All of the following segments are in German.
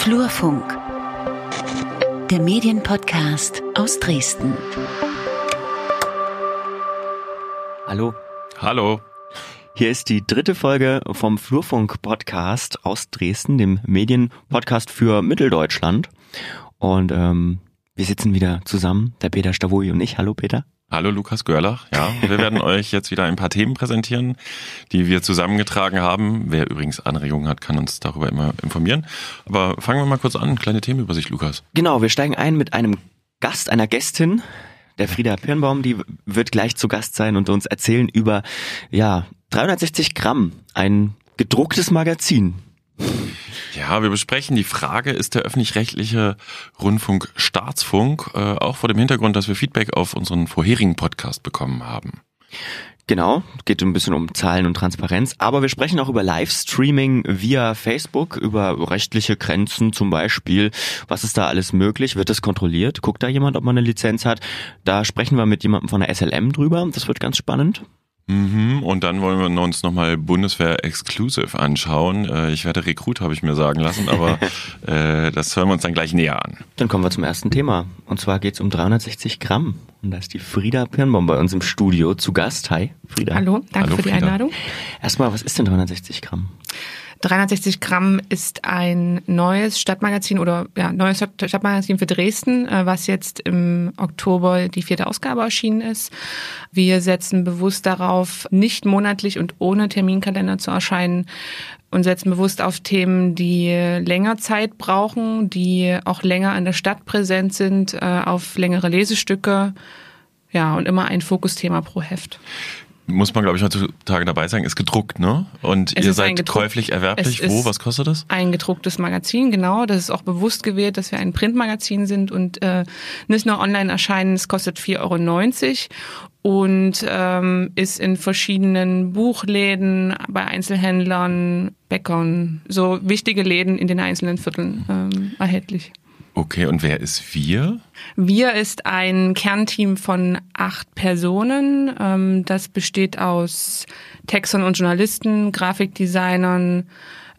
Flurfunk, der Medienpodcast aus Dresden. Hallo. Hallo. Hier ist die dritte Folge vom Flurfunk-Podcast aus Dresden, dem Medienpodcast für Mitteldeutschland. Und ähm, wir sitzen wieder zusammen, der Peter Stavoi und ich. Hallo Peter. Hallo Lukas Görlach. Ja, wir werden euch jetzt wieder ein paar Themen präsentieren, die wir zusammengetragen haben. Wer übrigens Anregungen hat, kann uns darüber immer informieren. Aber fangen wir mal kurz an. Kleine Themenübersicht, Lukas. Genau, wir steigen ein mit einem Gast, einer Gästin, der Frieda Pirnbaum, die wird gleich zu Gast sein und uns erzählen über, ja, 360 Gramm, ein gedrucktes Magazin. Ja, wir besprechen die Frage, ist der öffentlich-rechtliche Rundfunk Staatsfunk, äh, auch vor dem Hintergrund, dass wir Feedback auf unseren vorherigen Podcast bekommen haben. Genau, geht ein bisschen um Zahlen und Transparenz, aber wir sprechen auch über Livestreaming via Facebook, über rechtliche Grenzen zum Beispiel. Was ist da alles möglich? Wird das kontrolliert? Guckt da jemand, ob man eine Lizenz hat? Da sprechen wir mit jemandem von der SLM drüber. Das wird ganz spannend. Mhm, und dann wollen wir uns nochmal Bundeswehr Exclusive anschauen. Äh, ich werde Rekrut, habe ich mir sagen lassen, aber äh, das hören wir uns dann gleich näher an. Dann kommen wir zum ersten Thema. Und zwar geht es um 360 Gramm. Und da ist die Frieda Pirnbaum bei uns im Studio zu Gast. Hi, Frieda. Hallo, danke Hallo, für die Frieda. Einladung. Erstmal, was ist denn 360 Gramm? 360 Gramm ist ein neues Stadtmagazin oder ja, neues Stadt- Stadtmagazin für Dresden, äh, was jetzt im Oktober die vierte Ausgabe erschienen ist. Wir setzen bewusst darauf, nicht monatlich und ohne Terminkalender zu erscheinen und setzen bewusst auf Themen, die länger Zeit brauchen, die auch länger an der Stadt präsent sind, äh, auf längere Lesestücke. Ja, und immer ein Fokusthema pro Heft. Muss man, glaube ich, heutzutage dabei sagen, ist gedruckt, ne? Und Es ihr seid käuflich erwerblich. Wo? Was kostet das? Ein gedrucktes Magazin, genau. Das ist auch bewusst gewählt, dass wir ein Printmagazin sind und äh, nicht nur online erscheinen. Es kostet 4,90 Euro und ähm, ist in verschiedenen Buchläden, bei Einzelhändlern, Bäckern, so wichtige Läden in den einzelnen Vierteln ähm, erhältlich. Okay, und wer ist wir? Wir ist ein Kernteam von acht Personen. Ähm, Das besteht aus Textern und Journalisten, Grafikdesignern,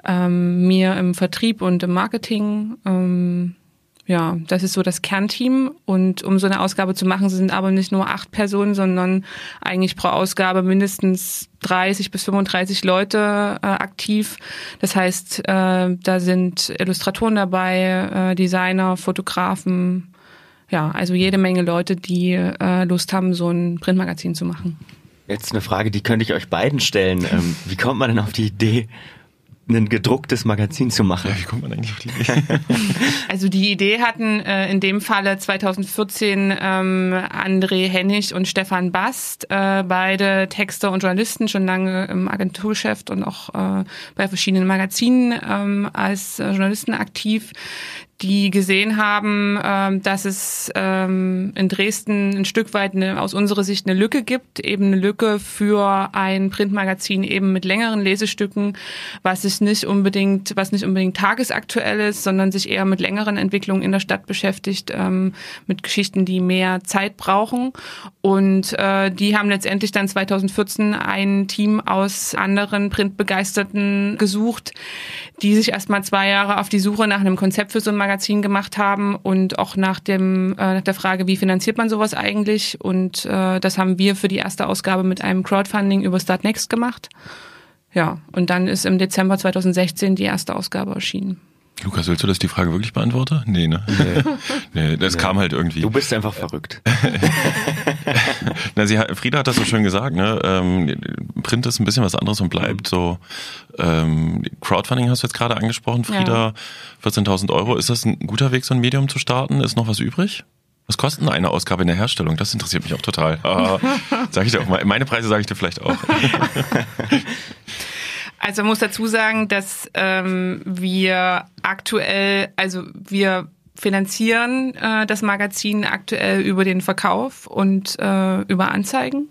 ähm, mir im Vertrieb und im Marketing. Ja, das ist so das Kernteam. Und um so eine Ausgabe zu machen, sind aber nicht nur acht Personen, sondern eigentlich pro Ausgabe mindestens 30 bis 35 Leute äh, aktiv. Das heißt, äh, da sind Illustratoren dabei, äh, Designer, Fotografen, ja, also jede Menge Leute, die äh, Lust haben, so ein Printmagazin zu machen. Jetzt eine Frage, die könnte ich euch beiden stellen. Ähm, wie kommt man denn auf die Idee, ein gedrucktes Magazin zu machen? Ja, wie kommt man eigentlich auf die Idee? Also die Idee hatten äh, in dem Falle 2014 ähm, André Hennig und Stefan Bast, äh, beide Texter und Journalisten, schon lange im Agenturgeschäft und auch äh, bei verschiedenen Magazinen ähm, als äh, Journalisten aktiv, die gesehen haben, ähm, dass es ähm, in Dresden ein Stück weit eine, aus unserer Sicht eine Lücke gibt, eben eine Lücke für ein Printmagazin eben mit längeren Lesestücken, was sich nicht unbedingt, was nicht unbedingt tagesaktuell ist, sondern sich eher mit längeren Entwicklungen in der Stadt beschäftigt, ähm, mit Geschichten, die mehr Zeit brauchen. Und äh, die haben letztendlich dann 2014 ein Team aus anderen Printbegeisterten gesucht, die sich erstmal zwei Jahre auf die Suche nach einem Konzept für so ein Magazin gemacht haben und auch nach dem äh, nach der Frage, wie finanziert man sowas eigentlich? Und äh, das haben wir für die erste Ausgabe mit einem Crowdfunding über Start Next gemacht. Ja, und dann ist im Dezember 2016 die erste Ausgabe erschienen. Lukas, willst du, dass ich die Frage wirklich beantworte? Nee, ne? Nee, nee das kam halt irgendwie. Du bist einfach verrückt. Na, sie hat, Frieda hat das so schön gesagt, ne? Ähm, Print ist ein bisschen was anderes und bleibt so. Ähm, Crowdfunding hast du jetzt gerade angesprochen, Frieda, 14.000 Euro. Ist das ein guter Weg, so ein Medium zu starten? Ist noch was übrig? Was kostet denn eine Ausgabe in der Herstellung? Das interessiert mich auch total. Ah, sag ich dir auch mal. Meine Preise sage ich dir vielleicht auch. Also man muss dazu sagen, dass ähm, wir aktuell, also wir finanzieren äh, das Magazin aktuell über den Verkauf und äh, über Anzeigen.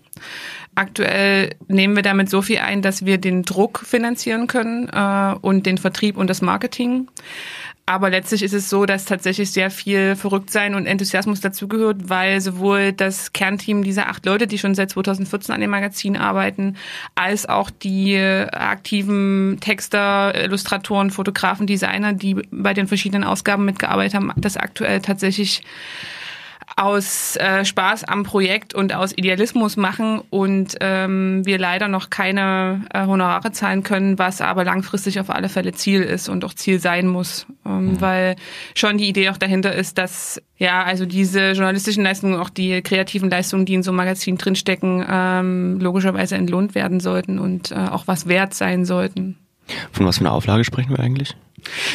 Aktuell nehmen wir damit so viel ein, dass wir den Druck finanzieren können äh, und den Vertrieb und das Marketing. Aber letztlich ist es so, dass tatsächlich sehr viel Verrücktsein und Enthusiasmus dazugehört, weil sowohl das Kernteam dieser acht Leute, die schon seit 2014 an dem Magazin arbeiten, als auch die aktiven Texter, Illustratoren, Fotografen, Designer, die bei den verschiedenen Ausgaben mitgearbeitet haben, das aktuell tatsächlich aus äh, Spaß am Projekt und aus Idealismus machen und ähm, wir leider noch keine äh, Honorare zahlen können, was aber langfristig auf alle Fälle Ziel ist und auch Ziel sein muss, ähm, mhm. weil schon die Idee auch dahinter ist, dass ja also diese journalistischen Leistungen, auch die kreativen Leistungen, die in so einem Magazin drinstecken, ähm, logischerweise entlohnt werden sollten und äh, auch was wert sein sollten. Von was für einer Auflage sprechen wir eigentlich?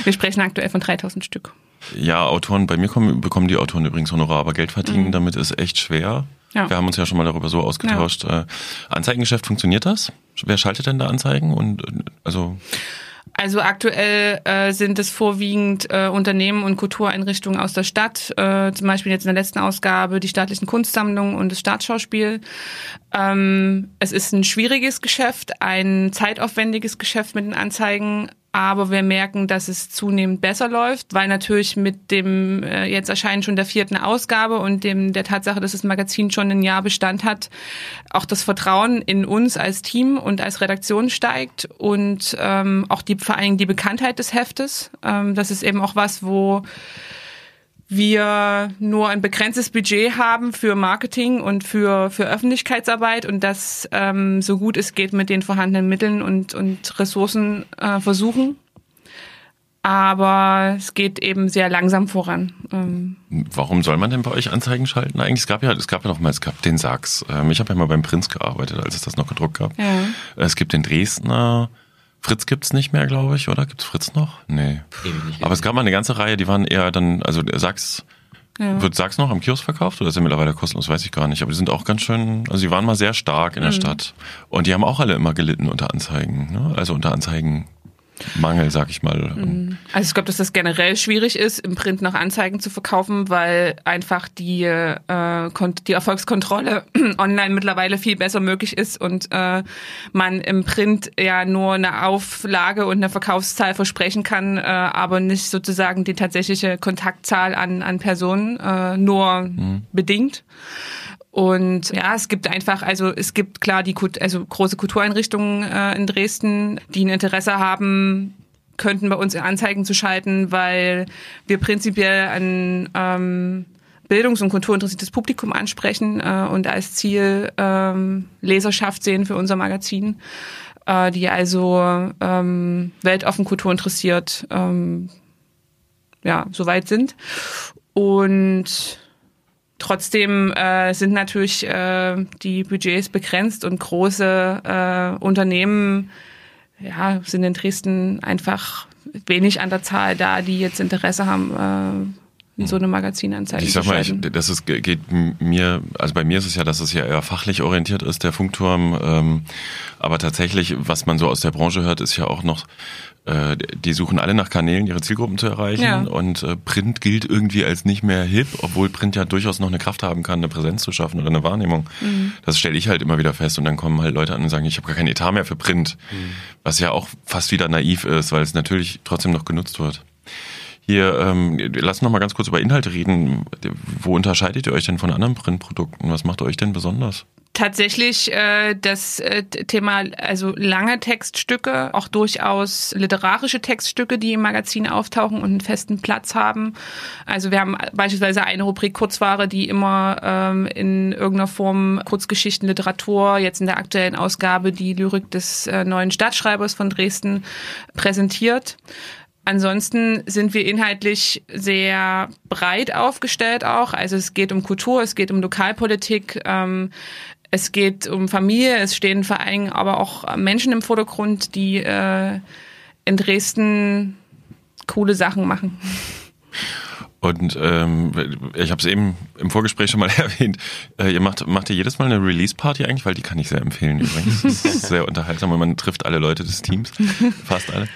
Wir sprechen aktuell von 3000 Stück. Ja, Autoren, bei mir kommen, bekommen die Autoren übrigens Honorar, aber Geld verdienen mhm. damit ist echt schwer. Ja. Wir haben uns ja schon mal darüber so ausgetauscht. Ja. Äh, Anzeigengeschäft, funktioniert das? Wer schaltet denn da Anzeigen? Und also also aktuell äh, sind es vorwiegend äh, Unternehmen und Kultureinrichtungen aus der Stadt, äh, zum Beispiel jetzt in der letzten Ausgabe die staatlichen Kunstsammlungen und das Staatsschauspiel. Ähm, es ist ein schwieriges Geschäft, ein zeitaufwendiges Geschäft mit den Anzeigen, aber wir merken, dass es zunehmend besser läuft, weil natürlich mit dem äh, jetzt erscheinen schon der vierten Ausgabe und dem der Tatsache, dass das Magazin schon ein Jahr Bestand hat, auch das Vertrauen in uns als Team und als Redaktion steigt und ähm, auch die vor allen Dingen die Bekanntheit des Heftes. Ähm, das ist eben auch was, wo wir nur ein begrenztes Budget haben für Marketing und für, für Öffentlichkeitsarbeit und das ähm, so gut es geht mit den vorhandenen Mitteln und, und Ressourcen äh, versuchen. Aber es geht eben sehr langsam voran. Ähm Warum soll man denn bei euch Anzeigen schalten? Eigentlich, es gab ja, es gab ja noch mal, es gab den Sachs. Ähm, ich habe ja mal beim Prinz gearbeitet, als es das noch gedruckt gab. Ja. Es gibt den Dresdner, Fritz gibt's nicht mehr, glaube ich, oder? Gibt's Fritz noch? Nee. Aber es gab mal eine ganze Reihe, die waren eher dann, also Sachs, ja. wird Sachs noch am Kiosk verkauft oder ist er mittlerweile kostenlos? Weiß ich gar nicht. Aber die sind auch ganz schön, also die waren mal sehr stark in der mhm. Stadt. Und die haben auch alle immer gelitten unter Anzeigen, ne? Also unter Anzeigen Mangel, sag ich mal. Mhm. Also ich glaube, dass das generell schwierig ist, im Print noch Anzeigen zu verkaufen, weil einfach die, äh, die Erfolgskontrolle online mittlerweile viel besser möglich ist und äh, man im Print ja nur eine Auflage und eine Verkaufszahl versprechen kann, äh, aber nicht sozusagen die tatsächliche Kontaktzahl an, an Personen, äh, nur mhm. bedingt. Und ja, es gibt einfach, also es gibt klar die also große Kultureinrichtungen äh, in Dresden, die ein Interesse haben, könnten bei uns Anzeigen zu schalten, weil wir prinzipiell ein ähm, bildungs- und kulturinteressiertes Publikum ansprechen äh, und als Ziel ähm, Leserschaft sehen für unser Magazin, äh, die also ähm, weltoffen kulturinteressiert ähm, ja, soweit sind. Und Trotzdem äh, sind natürlich äh, die Budgets begrenzt und große äh, Unternehmen ja, sind in Dresden einfach wenig an der Zahl da, die jetzt Interesse haben, äh, so eine Magazinanzeige Ich sag mal, ich, das ist, geht mir, also bei mir ist es ja, dass es ja eher fachlich orientiert ist, der Funkturm. Ähm, aber tatsächlich, was man so aus der Branche hört, ist ja auch noch, äh, die suchen alle nach Kanälen, ihre Zielgruppen zu erreichen. Ja. Und äh, Print gilt irgendwie als nicht mehr hip, obwohl Print ja durchaus noch eine Kraft haben kann, eine Präsenz zu schaffen oder eine Wahrnehmung. Mhm. Das stelle ich halt immer wieder fest. Und dann kommen halt Leute an und sagen, ich habe gar keinen Etat mehr für Print. Mhm. Was ja auch fast wieder naiv ist, weil es natürlich trotzdem noch genutzt wird. Hier, ähm, lass noch mal ganz kurz über Inhalte reden. Wo unterscheidet ihr euch denn von anderen Printprodukten? Was macht euch denn besonders? Tatsächlich äh, das äh, Thema, also lange Textstücke, auch durchaus literarische Textstücke, die im Magazin auftauchen und einen festen Platz haben. Also wir haben beispielsweise eine Rubrik Kurzware, die immer ähm, in irgendeiner Form Kurzgeschichten, Literatur, jetzt in der aktuellen Ausgabe die Lyrik des äh, neuen Stadtschreibers von Dresden präsentiert. Ansonsten sind wir inhaltlich sehr breit aufgestellt auch. Also es geht um Kultur, es geht um Lokalpolitik, ähm, es geht um Familie, es stehen vor allem aber auch Menschen im Vordergrund, die äh, in Dresden coole Sachen machen. Und ähm, ich habe es eben im Vorgespräch schon mal erwähnt. Äh, ihr macht, macht ihr jedes Mal eine Release-Party eigentlich, weil die kann ich sehr empfehlen übrigens. Das ist sehr unterhaltsam und man trifft alle Leute des Teams, fast alle.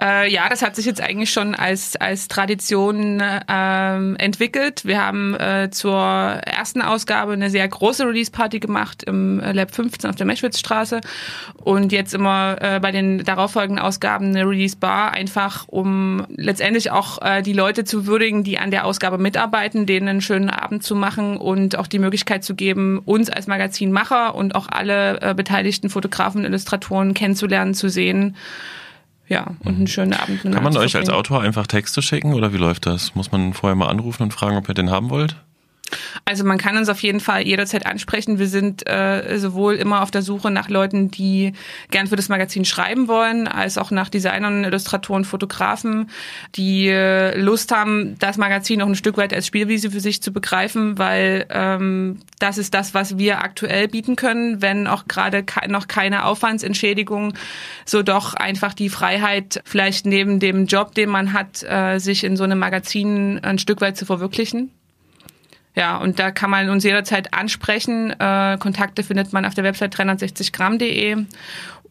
Äh, ja, das hat sich jetzt eigentlich schon als, als Tradition ähm, entwickelt. Wir haben äh, zur ersten Ausgabe eine sehr große Release-Party gemacht im Lab 15 auf der Meschwitzstraße und jetzt immer äh, bei den darauffolgenden Ausgaben eine Release-Bar, einfach um letztendlich auch äh, die Leute zu würdigen, die an der Ausgabe mitarbeiten, denen einen schönen Abend zu machen und auch die Möglichkeit zu geben, uns als Magazinmacher und auch alle äh, beteiligten Fotografen und Illustratoren kennenzulernen, zu sehen ja, und einen schönen Abend. Kann man euch als Autor einfach Texte schicken oder wie läuft das? Muss man vorher mal anrufen und fragen, ob ihr den haben wollt? Also man kann uns auf jeden Fall jederzeit ansprechen. Wir sind äh, sowohl immer auf der Suche nach Leuten, die gern für das Magazin schreiben wollen, als auch nach Designern, Illustratoren, Fotografen, die äh, Lust haben, das Magazin noch ein Stück weit als Spielwiese für sich zu begreifen, weil ähm, das ist das, was wir aktuell bieten können, wenn auch gerade ke noch keine Aufwandsentschädigung, so doch einfach die Freiheit, vielleicht neben dem Job, den man hat, äh, sich in so einem Magazin ein Stück weit zu verwirklichen. Ja, und da kann man uns jederzeit ansprechen. Äh, Kontakte findet man auf der Website 360gramm.de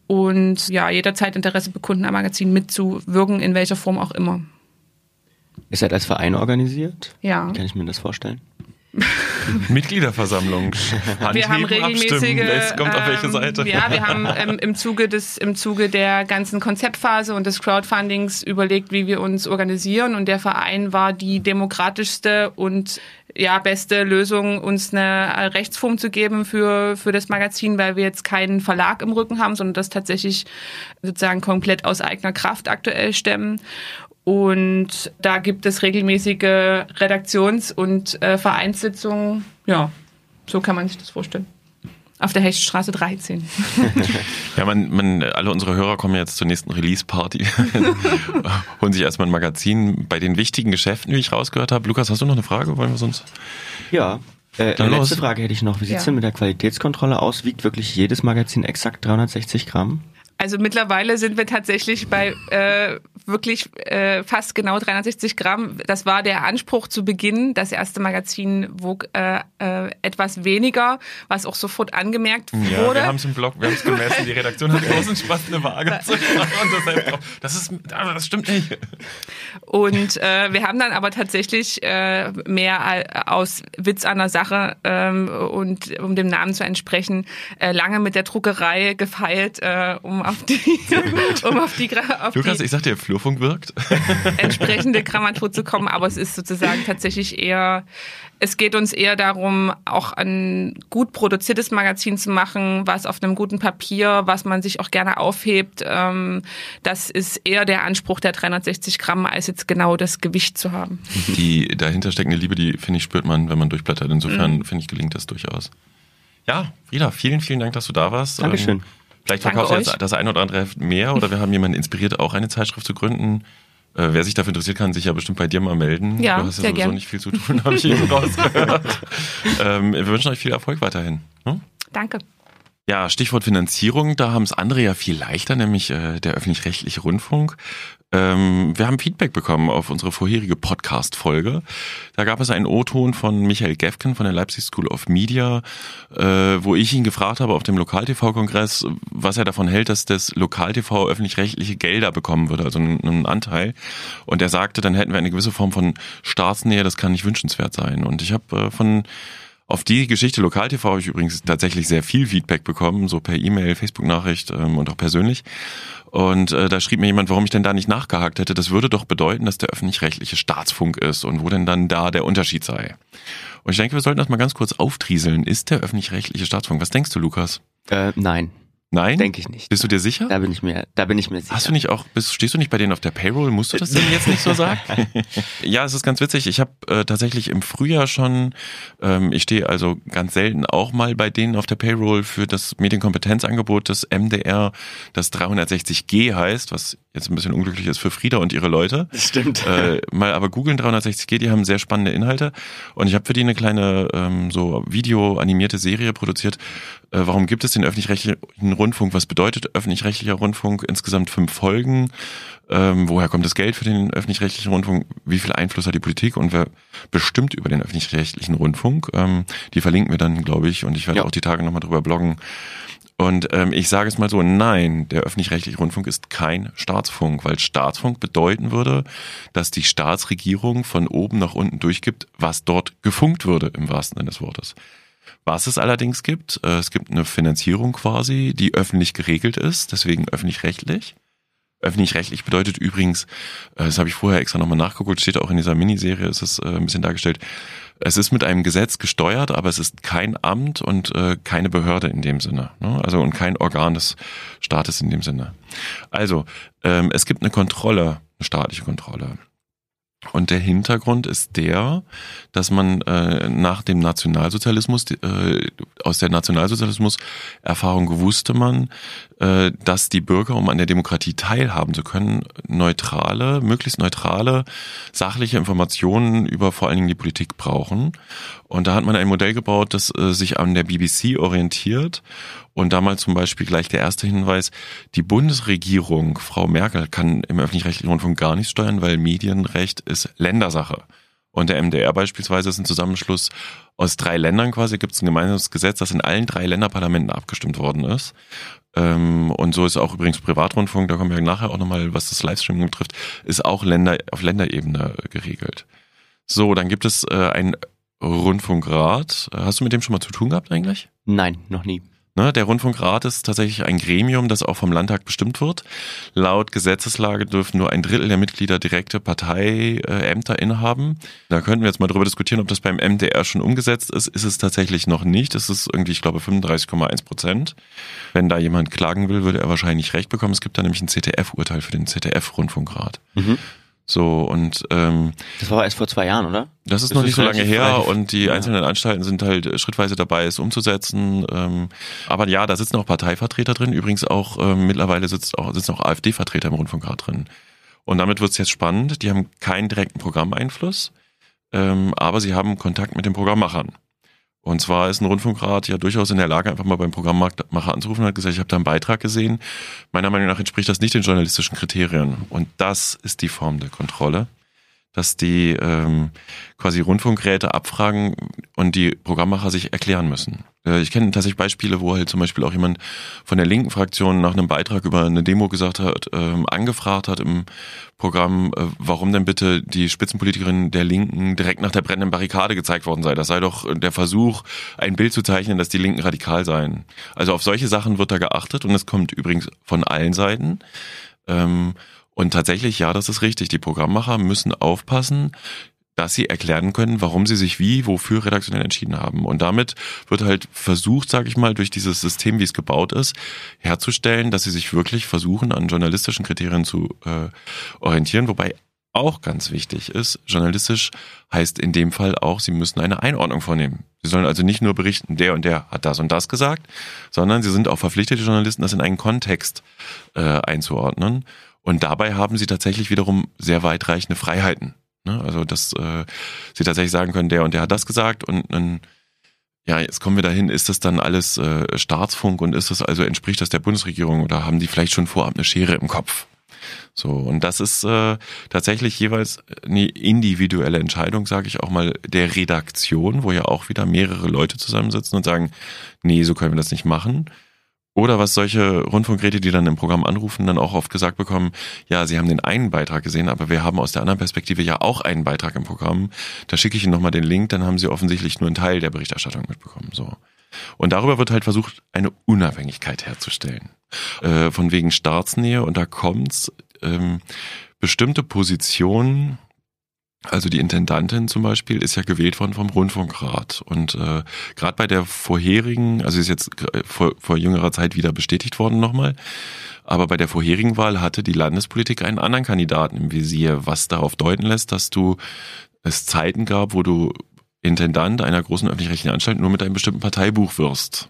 und ja, jederzeit Interesse bekunden, am Magazin mitzuwirken, in welcher Form auch immer. Ihr seid als Verein organisiert? Ja. Wie kann ich mir das vorstellen? Mitgliederversammlung. wir haben regelmäßige. Es kommt auf welche ähm, Seite. Ja, wir haben ähm, im Zuge des im Zuge der ganzen Konzeptphase und des Crowdfundings überlegt, wie wir uns organisieren und der Verein war die demokratischste und ja beste Lösung, uns eine Rechtsform zu geben für für das Magazin, weil wir jetzt keinen Verlag im Rücken haben, sondern das tatsächlich sozusagen komplett aus eigener Kraft aktuell stemmen. Und da gibt es regelmäßige Redaktions- und äh, Vereinssitzungen. Ja, so kann man sich das vorstellen. Auf der Hechtstraße 13. ja, man, man, alle unsere Hörer kommen jetzt zur nächsten Release-Party, holen sich erstmal ein Magazin bei den wichtigen Geschäften, wie ich rausgehört habe. Lukas, hast du noch eine Frage? Wollen wir sonst? Ja. Äh, eine letzte Frage hätte ich noch. Wie sieht's ja. denn mit der Qualitätskontrolle aus? Wiegt wirklich jedes Magazin exakt 360 Gramm? Also mittlerweile sind wir tatsächlich bei äh, wirklich äh, fast genau 360 Gramm. Das war der Anspruch zu Beginn. Das erste Magazin wog äh, äh, etwas weniger, was auch sofort angemerkt wurde. Ja, wir haben es im Blog, wir haben es gemessen. Die Redaktion hat großen Spaß, eine Waage zu machen. Das, ist, das stimmt nicht. Und äh, wir haben dann aber tatsächlich äh, mehr aus Witz an der Sache ähm, und um dem Namen zu entsprechen, äh, lange mit der Druckerei gefeilt, äh, um auf die, um auf die, auf Lukas, die ich sag dir, Flurfunk wirkt. entsprechende Grammatur zu kommen, aber es ist sozusagen tatsächlich eher, es geht uns eher darum, auch ein gut produziertes Magazin zu machen, was auf einem guten Papier, was man sich auch gerne aufhebt. Ähm, das ist eher der Anspruch der 360 Gramm, als jetzt genau das Gewicht zu haben. Die dahinter steckende Liebe, die finde ich, spürt man, wenn man durchblättert. Insofern mhm. finde ich, gelingt das durchaus. Ja, Frieda, vielen, vielen Dank, dass du da warst. Dankeschön. Ähm, Vielleicht verkaufst du jetzt das ein oder andere Heft mehr oder wir haben jemanden inspiriert, auch eine Zeitschrift zu gründen. Äh, wer sich dafür interessiert, kann sich ja bestimmt bei dir mal melden. Ja, du hast ja sowieso gern. nicht viel zu tun, habe ich eben rausgehört. ähm, wir wünschen euch viel Erfolg weiterhin. Ne? Danke. Ja, Stichwort Finanzierung, da haben es andere ja viel leichter, nämlich äh, der öffentlich-rechtliche Rundfunk. Ähm, wir haben Feedback bekommen auf unsere vorherige Podcast-Folge. Da gab es einen O-Ton von Michael Gefken von der Leipzig School of Media, äh, wo ich ihn gefragt habe auf dem Lokal-TV-Kongress, was er davon hält, dass das Lokal-TV öffentlich-rechtliche Gelder bekommen würde, also einen, einen Anteil. Und er sagte, dann hätten wir eine gewisse Form von Staatsnähe, das kann nicht wünschenswert sein. Und ich habe äh, von auf die Geschichte Lokal-TV habe ich übrigens tatsächlich sehr viel Feedback bekommen, so per E-Mail, Facebook-Nachricht ähm, und auch persönlich. Und äh, da schrieb mir jemand, warum ich denn da nicht nachgehakt hätte. Das würde doch bedeuten, dass der öffentlich-rechtliche Staatsfunk ist und wo denn dann da der Unterschied sei. Und ich denke, wir sollten das mal ganz kurz auftrieseln. Ist der öffentlich-rechtliche Staatsfunk? Was denkst du, Lukas? Äh, nein. Nein? Denke ich nicht. Bist du dir sicher? Da bin ich mir, da bin ich mir sicher. Hast du nicht auch, bist, stehst du nicht bei denen auf der Payroll? Musst du das denn jetzt nicht so sagen? ja, es ist ganz witzig. Ich habe äh, tatsächlich im Frühjahr schon, ähm, ich stehe also ganz selten auch mal bei denen auf der Payroll für das Medienkompetenzangebot des MDR, das 360G heißt, was jetzt ein bisschen unglücklich ist für Frieda und ihre Leute. Das stimmt. Äh, mal aber googeln 360G, die haben sehr spannende Inhalte und ich habe für die eine kleine ähm, so Video-animierte Serie produziert. Äh, warum gibt es den öffentlich-rechtlichen Rundfunk? Was bedeutet öffentlich-rechtlicher Rundfunk? Insgesamt fünf Folgen. Ähm, woher kommt das Geld für den öffentlich-rechtlichen Rundfunk? Wie viel Einfluss hat die Politik und wer bestimmt über den öffentlich-rechtlichen Rundfunk? Ähm, die verlinken wir dann, glaube ich, und ich werde Ja. auch die Tage nochmal drüber bloggen. Und ähm, ich sage es mal so, nein, der öffentlich-rechtliche Rundfunk ist kein Staatsfunk, weil Staatsfunk bedeuten würde, dass die Staatsregierung von oben nach unten durchgibt, was dort gefunkt würde, im wahrsten Sinne des Wortes. Was es allerdings gibt, äh, es gibt eine Finanzierung quasi, die öffentlich geregelt ist, deswegen öffentlich-rechtlich. Öffentlich-rechtlich bedeutet übrigens, äh, das habe ich vorher extra nochmal nachgeguckt, steht auch in dieser Miniserie, ist es äh, ein bisschen dargestellt, es ist mit einem Gesetz gesteuert, aber es ist kein Amt und keine Behörde in dem Sinne. Ne? Also und kein Organ des Staates in dem Sinne. Also, ähm, es gibt eine Kontrolle, eine staatliche Kontrolle. Und der Hintergrund ist der, dass man äh, nach dem Nationalsozialismus, äh, aus der Nationalsozialismus-Erfahrung wusste man, dass die Bürger, um an der Demokratie teilhaben zu können, neutrale, möglichst neutrale, sachliche Informationen über vor allen Dingen die Politik brauchen. Und da hat man ein Modell gebaut, das äh, sich an der BBC orientiert und damals zum Beispiel gleich der erste Hinweis, die Bundesregierung, Frau Merkel, kann im öffentlich-rechtlichen Rundfunk gar nichts steuern, weil Medienrecht ist Ländersache. Und der MDR beispielsweise ist ein Zusammenschluss aus drei Ländern quasi, gibt es ein gemeinsames Gesetz, das in allen drei Länderparlamenten abgestimmt worden ist. Ähm, und so ist auch übrigens Privatrundfunk, da kommen wir nachher auch nochmal, was das Livestreaming betrifft, ist auch Länder, auf Länderebene geregelt. So, dann gibt es äh, ein Rundfunkrat. Hast du mit dem schon mal zu tun gehabt eigentlich? Nein, noch nie. Ne, der Rundfunkrat ist tatsächlich ein Gremium, das auch vom Landtag bestimmt wird. Laut Gesetzeslage dürfen nur ein Drittel der Mitglieder direkte Parteiämter innehaben. Da könnten wir jetzt mal drüber diskutieren, ob das beim MDR schon umgesetzt ist. Ist es tatsächlich noch nicht. Es ist irgendwie, ich glaube, 35,1 Prozent. Wenn da jemand klagen will, würde er wahrscheinlich recht bekommen. Es gibt da nämlich ein ZDF-Urteil für den ZDF-Rundfunkrat. Mhm. So und ähm, das war erst vor zwei Jahren, oder? Das ist das noch ist nicht so lange her und die ja. einzelnen Anstalten sind halt äh, schrittweise dabei, es umzusetzen. Ähm, aber ja, da sitzen auch Parteivertreter drin. Übrigens auch ähm, mittlerweile sitzt auch, sitzen auch AfD-Vertreter im Rundfunkrat drin. Und damit wird es jetzt spannend. Die haben keinen direkten Programmeinfluss, ähm, aber sie haben Kontakt mit den Programmmachern. Und zwar ist ein Rundfunkrat ja durchaus in der Lage, einfach mal beim Programmmacher anzurufen und hat gesagt, ich habe da einen Beitrag gesehen. Meiner Meinung nach entspricht das nicht den journalistischen Kriterien. Und das ist die Form der Kontrolle dass die ähm, quasi Rundfunkräte abfragen und die Programmmacher sich erklären müssen. Äh, ich kenne tatsächlich Beispiele, wo halt zum Beispiel auch jemand von der linken Fraktion nach einem Beitrag über eine Demo gesagt hat, ähm, angefragt hat im Programm, äh, warum denn bitte die Spitzenpolitikerin der Linken direkt nach der brennenden Barrikade gezeigt worden sei. Das sei doch der Versuch, ein Bild zu zeichnen, dass die Linken radikal seien. Also auf solche Sachen wird da geachtet und es kommt übrigens von allen Seiten. Ähm, und tatsächlich, ja, das ist richtig. Die Programmmacher müssen aufpassen, dass sie erklären können, warum sie sich wie, wofür redaktionell entschieden haben. Und damit wird halt versucht, sage ich mal, durch dieses System, wie es gebaut ist, herzustellen, dass sie sich wirklich versuchen, an journalistischen Kriterien zu äh, orientieren. Wobei auch ganz wichtig ist, journalistisch heißt in dem Fall auch, sie müssen eine Einordnung vornehmen. Sie sollen also nicht nur berichten, der und der hat das und das gesagt, sondern sie sind auch verpflichtete Journalisten, das in einen Kontext äh, einzuordnen. Und dabei haben sie tatsächlich wiederum sehr weitreichende Freiheiten. Ne? Also, dass äh, sie tatsächlich sagen können, der und der hat das gesagt und dann, ja, jetzt kommen wir dahin, ist das dann alles äh, Staatsfunk und ist das also, entspricht das der Bundesregierung oder haben die vielleicht schon vorab eine Schere im Kopf? So, und das ist äh, tatsächlich jeweils eine individuelle Entscheidung, sage ich auch mal, der Redaktion, wo ja auch wieder mehrere Leute zusammensitzen und sagen, nee, so können wir das nicht machen. Oder was solche Rundfunkräte, die dann im Programm anrufen, dann auch oft gesagt bekommen, ja, sie haben den einen Beitrag gesehen, aber wir haben aus der anderen Perspektive ja auch einen Beitrag im Programm. Da schicke ich Ihnen nochmal den Link, dann haben Sie offensichtlich nur einen Teil der Berichterstattung mitbekommen. So. Und darüber wird halt versucht, eine Unabhängigkeit herzustellen. Äh, von wegen Staatsnähe, und da kommt's, ähm, bestimmte Positionen also die Intendantin zum Beispiel ist ja gewählt worden vom Rundfunkrat. Und äh, gerade bei der vorherigen, also ist jetzt vor, vor jüngerer Zeit wieder bestätigt worden nochmal, aber bei der vorherigen Wahl hatte die Landespolitik einen anderen Kandidaten im Visier, was darauf deuten lässt, dass du es Zeiten gab, wo du Intendant einer großen öffentlich-rechtlichen Anstalt nur mit einem bestimmten Parteibuch wirst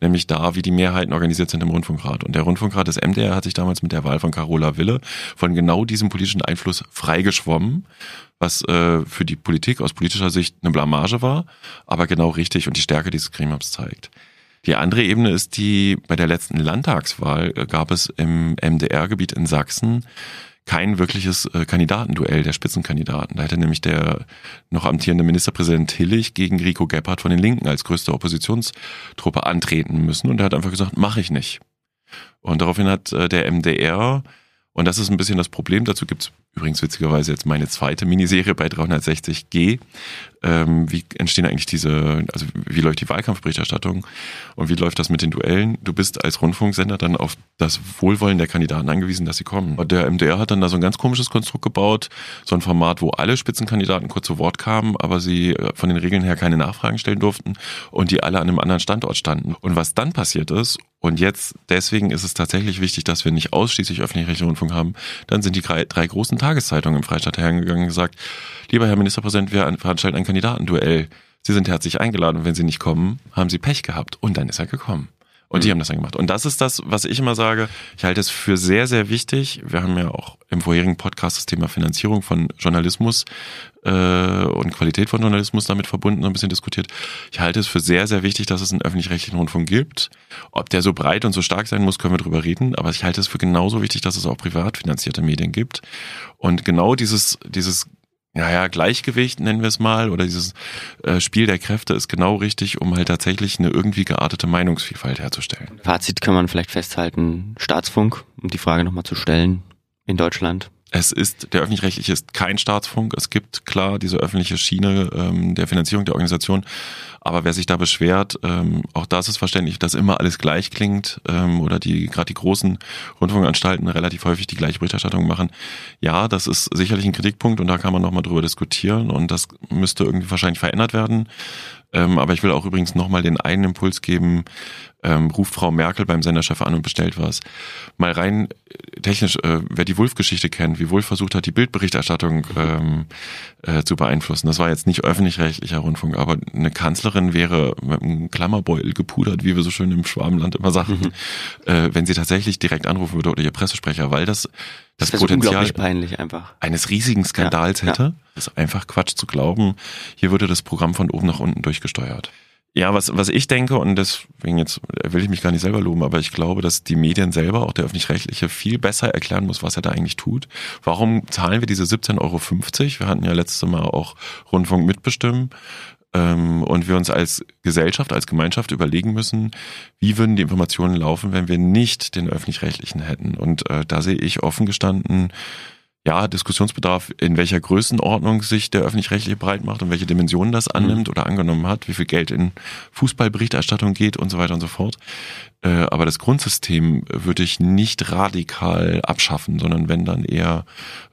nämlich da, wie die Mehrheiten organisiert sind im Rundfunkrat. Und der Rundfunkrat des MDR hat sich damals mit der Wahl von Carola Wille von genau diesem politischen Einfluss freigeschwommen, was äh, für die Politik aus politischer Sicht eine Blamage war, aber genau richtig und die Stärke dieses Gremiums zeigt. Die andere Ebene ist die, bei der letzten Landtagswahl äh, gab es im MDR-Gebiet in Sachsen kein wirkliches äh, Kandidatenduell der Spitzenkandidaten. Da hätte nämlich der noch amtierende Ministerpräsident Hillig gegen Rico Gebhardt von den Linken als größte Oppositionstruppe antreten müssen und er hat einfach gesagt, mache ich nicht. Und daraufhin hat äh, der MDR, und das ist ein bisschen das Problem, dazu gibt's übrigens witzigerweise jetzt meine zweite Miniserie bei 360G. Ähm, wie entstehen eigentlich diese, also wie läuft die Wahlkampfberichterstattung und wie läuft das mit den Duellen? Du bist als Rundfunksender dann auf das Wohlwollen der Kandidaten angewiesen, dass sie kommen. Der MDR hat dann da so ein ganz komisches Konstrukt gebaut, so ein Format, wo alle Spitzenkandidaten kurz zu Wort kamen, aber sie äh, von den Regeln her keine Nachfragen stellen durften und die alle an einem anderen Standort standen. Und was dann passiert ist, und jetzt, deswegen ist es tatsächlich wichtig, dass wir nicht ausschließlich öffentlich-rechtlichen Rundfunk haben, dann sind die drei, drei großen Tageszeitungen im Freistaat hergegangen und gesagt, lieber Herr Ministerpräsident, wir veranstalten ein Kandidatenduell. Sie sind herzlich eingeladen und wenn Sie nicht kommen, haben Sie Pech gehabt. Und dann ist er gekommen. Und die mhm. haben das dann gemacht. Und das ist das, was ich immer sage. Ich halte es für sehr, sehr wichtig. Wir haben ja auch im vorherigen Podcast das Thema Finanzierung von Journalismus äh, und Qualität von Journalismus damit verbunden, ein bisschen diskutiert. Ich halte es für sehr, sehr wichtig, dass es einen öffentlich-rechtlichen Rundfunk gibt. Ob der so breit und so stark sein muss, können wir drüber reden. Aber ich halte es für genauso wichtig, dass es auch privat finanzierte Medien gibt. Und genau dieses, dieses ja, ja, Gleichgewicht nennen wir es mal, oder dieses äh, Spiel der Kräfte ist genau richtig, um halt tatsächlich eine irgendwie geartete Meinungsvielfalt herzustellen. Fazit kann man vielleicht festhalten, Staatsfunk, um die Frage nochmal zu stellen, in Deutschland es ist, der öffentlich-rechtliche ist kein Staatsfunk. Es gibt klar diese öffentliche Schiene ähm, der Finanzierung der Organisation. Aber wer sich da beschwert, ähm, auch das ist verständlich, dass immer alles gleich klingt ähm, oder die gerade die großen Rundfunkanstalten relativ häufig die gleiche Berichterstattung machen. Ja, das ist sicherlich ein Kritikpunkt und da kann man nochmal drüber diskutieren und das müsste irgendwie wahrscheinlich verändert werden. Ähm, aber ich will auch übrigens nochmal den einen Impuls geben, ähm, ruft Frau Merkel beim Senderchef an und bestellt was. Mal rein äh, technisch, äh, wer die Wulf-Geschichte kennt, wie Wulf versucht hat, die Bildberichterstattung ähm, äh, zu beeinflussen. Das war jetzt nicht öffentlich-rechtlicher Rundfunk, aber eine Kanzlerin wäre mit einem Klammerbeutel gepudert, wie wir so schön im Schwabenland immer sagen, mhm. äh, wenn sie tatsächlich direkt anrufen würde oder ihr Pressesprecher, weil das das, das Potenzial peinlich einfach. eines riesigen Skandals ja, hätte. Ja. Das ist einfach Quatsch zu glauben. Hier würde das Programm von oben nach unten durchgesteuert. Ja, was, was ich denke, und deswegen jetzt will ich mich gar nicht selber loben, aber ich glaube, dass die Medien selber, auch der öffentlich-rechtliche, viel besser erklären muss, was er da eigentlich tut. Warum zahlen wir diese 17,50 Euro? Wir hatten ja letztes Mal auch Rundfunk mitbestimmen. Ähm, und wir uns als Gesellschaft, als Gemeinschaft überlegen müssen, wie würden die Informationen laufen, wenn wir nicht den öffentlich-rechtlichen hätten. Und äh, da sehe ich offen gestanden, ja, Diskussionsbedarf, in welcher Größenordnung sich der öffentlich-rechtliche breit macht und welche Dimensionen das mhm. annimmt mhm. oder angenommen hat, wie viel Geld in Fußballberichterstattung geht und so weiter und so fort. Äh, aber das Grundsystem würde ich nicht radikal abschaffen, sondern wenn dann eher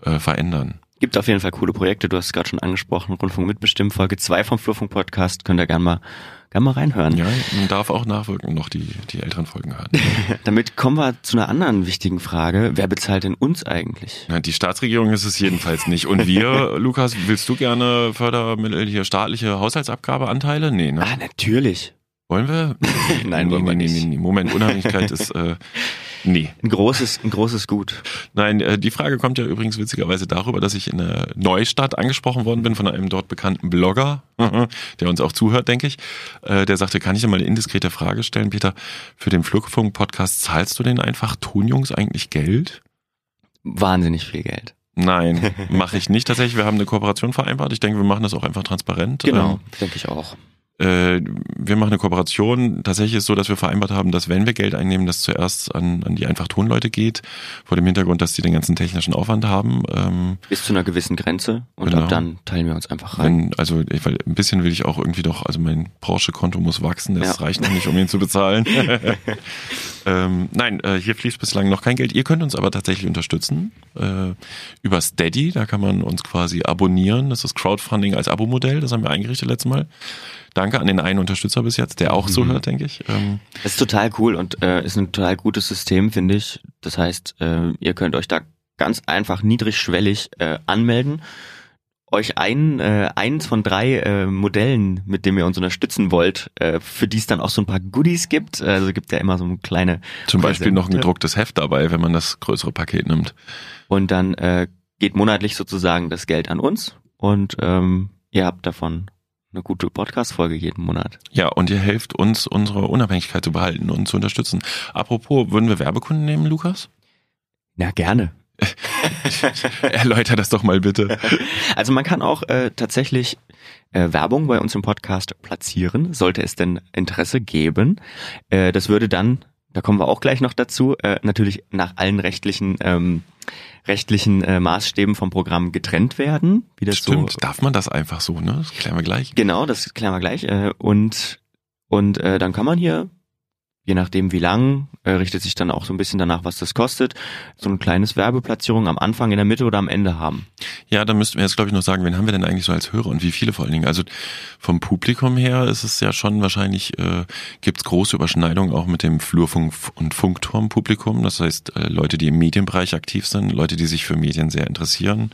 äh, verändern. Gibt auf jeden Fall coole Projekte, du hast es gerade schon angesprochen, Rundfunk mitbestimmt, Folge 2 vom Flurfunk Podcast, könnt ihr gerne mal gerne mal reinhören. Ja, man darf auch nachwirken noch die, die älteren Folgen hören. Damit kommen wir zu einer anderen wichtigen Frage. Wer bezahlt denn uns eigentlich? Na, die Staatsregierung ist es jedenfalls nicht. Und wir, Lukas, willst du gerne Fördermittel hier staatliche Haushaltsabgabeanteile? Nee, ne? Ah, natürlich. Wollen wir? Nein, nee, nee, nee, nee, Moment, Unabhängigkeit ist äh, Nee. Ein großes, ein großes Gut. Nein, äh, die Frage kommt ja übrigens witzigerweise darüber, dass ich in der Neustadt angesprochen worden bin von einem dort bekannten Blogger, der uns auch zuhört, denke ich. Äh, der sagte, kann ich dir mal eine indiskrete Frage stellen, Peter? Für den Flugfunk-Podcast zahlst du den einfach Tonjungs eigentlich Geld? Wahnsinnig viel Geld. Nein, mache ich nicht tatsächlich. Wir haben eine Kooperation vereinbart. Ich denke, wir machen das auch einfach transparent. Genau, ähm, denke ich auch. Äh, wir machen eine Kooperation. Tatsächlich ist es so, dass wir vereinbart haben, dass wenn wir Geld einnehmen, das zuerst an, an die einfach Tonleute geht, vor dem Hintergrund, dass die den ganzen technischen Aufwand haben. Ähm, Bis zu einer gewissen Grenze und genau. ab dann teilen wir uns einfach rein. Wenn, also ich, weil ein bisschen will ich auch irgendwie doch, also mein Porsche-Konto muss wachsen, das ja. reicht noch nicht, um ihn zu bezahlen. ähm, nein, äh, hier fließt bislang noch kein Geld. Ihr könnt uns aber tatsächlich unterstützen äh, über Steady, da kann man uns quasi abonnieren. Das ist Crowdfunding als Abo-Modell, das haben wir eingerichtet letztes Mal. Danke an den einen Unterstützer bis jetzt, der auch so mhm. hört, denke ich. Ähm, das ist total cool und äh, ist ein total gutes System, finde ich. Das heißt, äh, ihr könnt euch da ganz einfach niedrigschwellig äh, anmelden euch ein, äh, eins von drei äh, Modellen, mit dem ihr uns unterstützen wollt, äh, für die es dann auch so ein paar Goodies gibt. Also gibt ja immer so ein kleine. Zum Präsente. Beispiel noch ein gedrucktes Heft dabei, wenn man das größere Paket nimmt. Und dann äh, geht monatlich sozusagen das Geld an uns und ähm, ihr habt davon eine gute Podcast-Folge jeden Monat. Ja, und ihr helft uns, unsere Unabhängigkeit zu behalten und zu unterstützen. Apropos, würden wir Werbekunden nehmen, Lukas? Ja, gerne. Erläuter das doch mal bitte. Also man kann auch äh, tatsächlich äh, Werbung bei uns im Podcast platzieren, sollte es denn Interesse geben. Äh, das würde dann, da kommen wir auch gleich noch dazu, äh, natürlich nach allen rechtlichen ähm, rechtlichen äh, Maßstäben vom Programm getrennt werden. Wie das Stimmt, so, darf man das einfach so, ne? Das klären wir gleich. Genau, das klären wir gleich. Äh, und und äh, dann kann man hier je nachdem wie lang, äh, richtet sich dann auch so ein bisschen danach, was das kostet, so ein kleines Werbeplatzierung am Anfang, in der Mitte oder am Ende haben. Ja, da müssten wir jetzt, glaube ich, noch sagen, wen haben wir denn eigentlich so als Hörer und wie viele vor allen Dingen? Also vom Publikum her ist es ja schon wahrscheinlich, äh, gibt große Überschneidungen auch mit dem Flurfunk- und Funkturm-Publikum. Das heißt, äh, Leute, die im Medienbereich aktiv sind, Leute, die sich für Medien sehr interessieren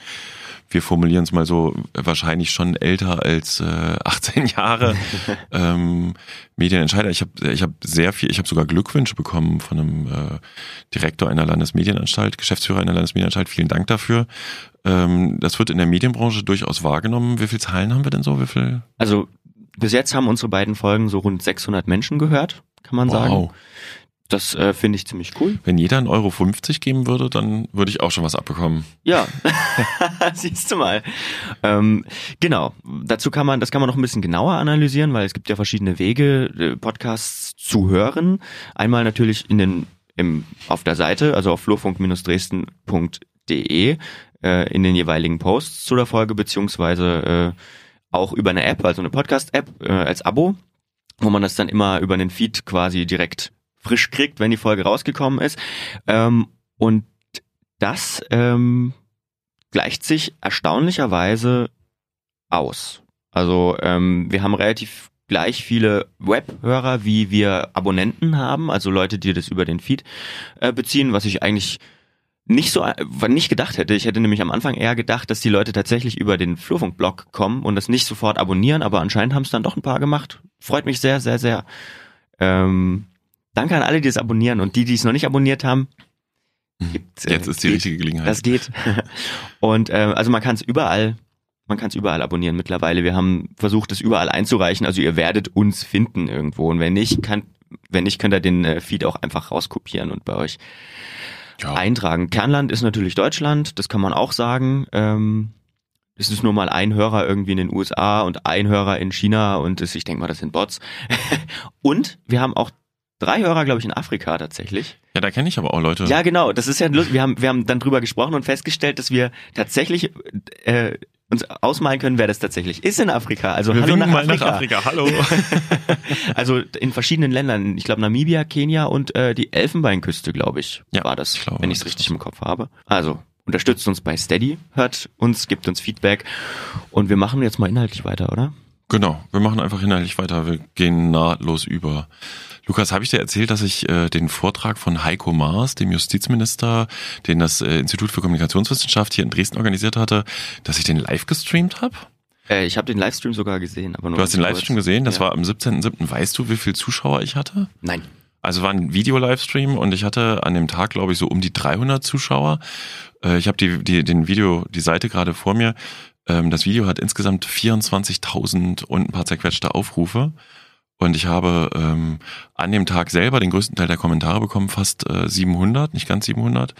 wir formulieren es mal so, wahrscheinlich schon älter als äh, 18 Jahre ähm, Medienentscheider. Ich habe ich hab sehr viel, ich habe sogar Glückwünsche bekommen von einem äh, Direktor einer Landesmedienanstalt, Geschäftsführer einer Landesmedienanstalt. Vielen Dank dafür. Ähm, das wird in der Medienbranche durchaus wahrgenommen. Wie viele Zahlen haben wir denn so? Wie viel? Also bis jetzt haben unsere beiden Folgen so rund 600 Menschen gehört, kann man Wow. sagen. Das äh, finde ich ziemlich cool. Wenn jeder 1,50 Euro 50 geben würde, dann würde ich auch schon was abbekommen. Ja, siehst du mal. Ähm, genau, dazu kann man, das kann man noch ein bisschen genauer analysieren, weil es gibt ja verschiedene Wege, äh, Podcasts zu hören. Einmal natürlich in den, im, auf der Seite, also auf flurfunk-dresden.de, äh, in den jeweiligen Posts zu der Folge, beziehungsweise äh, auch über eine App, also eine Podcast-App äh, als Abo, wo man das dann immer über den Feed quasi direkt frisch kriegt, wenn die Folge rausgekommen ist. Ähm, und das ähm, gleicht sich erstaunlicherweise aus. Also ähm, wir haben relativ gleich viele Webhörer, wie wir Abonnenten haben, also Leute, die das über den Feed äh, beziehen, was ich eigentlich nicht so äh, nicht gedacht hätte. Ich hätte nämlich am Anfang eher gedacht, dass die Leute tatsächlich über den Flurfunk-Blog kommen und das nicht sofort abonnieren, aber anscheinend haben es dann doch ein paar gemacht. Freut mich sehr, sehr, sehr. Ähm, danke an alle, die es abonnieren und die, die es noch nicht abonniert haben. Gibt, äh, Jetzt ist die geht. richtige Gelegenheit. Das geht. Und äh, also man kann es überall, man kann es überall abonnieren mittlerweile. Wir haben versucht, es überall einzureichen. Also ihr werdet uns finden irgendwo. Und wenn nicht, kann, wenn nicht, könnt ihr den äh, Feed auch einfach rauskopieren und bei euch ja. eintragen. Kernland ist natürlich Deutschland, das kann man auch sagen. Ähm, es ist nur mal ein Hörer irgendwie in den USA und ein Hörer in China und das, ich denke mal, das sind Bots. und wir haben auch drei Hörer, glaube ich, in Afrika tatsächlich. ja, da kenne ich aber auch Leute. Ja, genau. Das ist ja lustig. Wir haben, wir haben dann drüber gesprochen und festgestellt, dass wir tatsächlich äh, uns ausmalen können, wer das tatsächlich ist in Afrika. Also wir hallo nach mal Afrika. nach Afrika. Hallo. Also in verschiedenen Ländern. Ich glaube Namibia, Kenia und äh, die Elfenbeinküste, glaube ich, Ja, war das, ich glaube, wenn ich es richtig im Kopf habe. Also unterstützt uns bei Steady, hört uns, gibt uns Feedback und wir machen jetzt mal inhaltlich weiter, oder? Genau, wir machen einfach inhaltlich weiter. Wir gehen nahtlos über. Lukas, habe ich dir erzählt, dass ich äh, den Vortrag von Heiko Maas, dem Justizminister, den das äh, Institut für Kommunikationswissenschaft hier in Dresden organisiert hatte, dass ich den live gestreamt habe? Äh, ich habe den Livestream sogar gesehen, aber nur Du hast den Livestream kurz. gesehen, das ja. war am 17.07. Weißt du, wie viel Zuschauer ich hatte? Nein. Also war ein Video-Livestream und ich hatte an dem Tag, glaube ich, so um die 300 Zuschauer. Äh, ich habe die, die, den Video, die Seite gerade vor mir. Ähm, das Video hat insgesamt 24.000 und ein paar zerquetschte Aufrufe. Und ich habe ähm, an dem Tag selber den größten Teil der Kommentare bekommen, fast äh, 700, nicht ganz 700.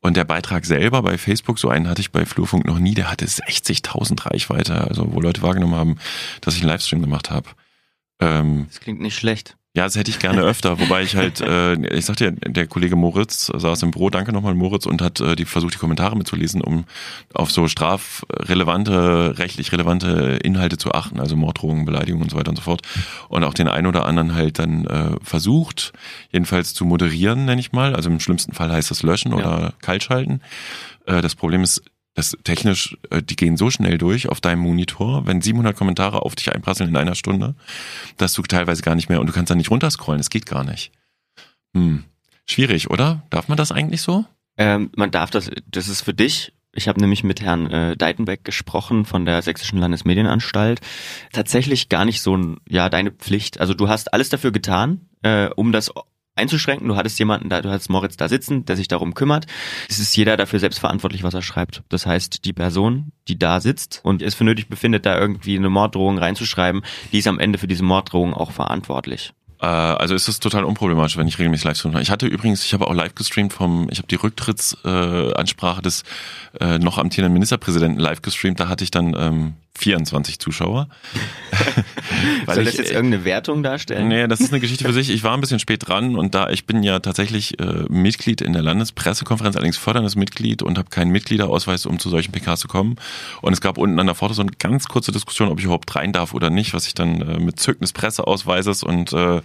Und der Beitrag selber bei Facebook, so einen hatte ich bei Flurfunk noch nie, der hatte 60.000 Reichweite, also wo Leute wahrgenommen haben, dass ich einen Livestream gemacht habe. Ähm, Das klingt nicht schlecht. Ja, das hätte ich gerne öfter, wobei ich halt, äh, ich sagte ja, der Kollege Moritz saß im Büro, danke nochmal Moritz, und hat äh, die versucht, die Kommentare mitzulesen, um auf so strafrelevante, rechtlich relevante Inhalte zu achten, also Morddrohungen, Beleidigungen und so weiter und so fort. Und auch den einen oder anderen halt dann äh, versucht, jedenfalls zu moderieren, nenne ich mal. Also im schlimmsten Fall heißt das löschen oder kaltschalten. Äh, das Problem ist, das technisch, äh, die gehen so schnell durch auf deinem Monitor, wenn 700 Kommentare auf dich einprasseln in einer Stunde, dass du teilweise gar nicht mehr und du kannst da nicht runterscrollen, es geht gar nicht. Hm. Schwierig, oder? Darf man das eigentlich so? Ähm, man darf das, das ist für dich. Ich habe nämlich mit Herrn äh, Deitenbeck gesprochen von der Sächsischen Landesmedienanstalt. Tatsächlich gar nicht so ein, ja, deine Pflicht. Also du hast alles dafür getan, äh, um das einzuschränken. Du hattest jemanden da, du hattest Moritz da sitzen, der sich darum kümmert. Es ist jeder dafür selbst verantwortlich, was er schreibt. Das heißt, die Person, die da sitzt und es für nötig befindet, da irgendwie eine Morddrohung reinzuschreiben, die ist am Ende für diese Morddrohung auch verantwortlich. Äh, also ist es total unproblematisch, wenn ich regelmäßig live streame. Ich hatte übrigens, ich habe auch live gestreamt vom, ich habe die Rücktrittsansprache äh, des äh, noch amtierenden Ministerpräsidenten live gestreamt. Da hatte ich dann ähm, 24 Zuschauer. Soll das jetzt irgendeine Wertung darstellen? Nee, das ist eine Geschichte für sich. Ich war ein bisschen spät dran und da ich bin ja tatsächlich äh, Mitglied in der Landespressekonferenz, allerdings förderndes Mitglied und habe keinen Mitgliederausweis, um zu solchen PKs zu kommen. Und es gab unten an der Pforte so eine ganz kurze Diskussion, ob ich überhaupt rein darf oder nicht, was ich dann äh, mit Zücken des Presseausweises und äh,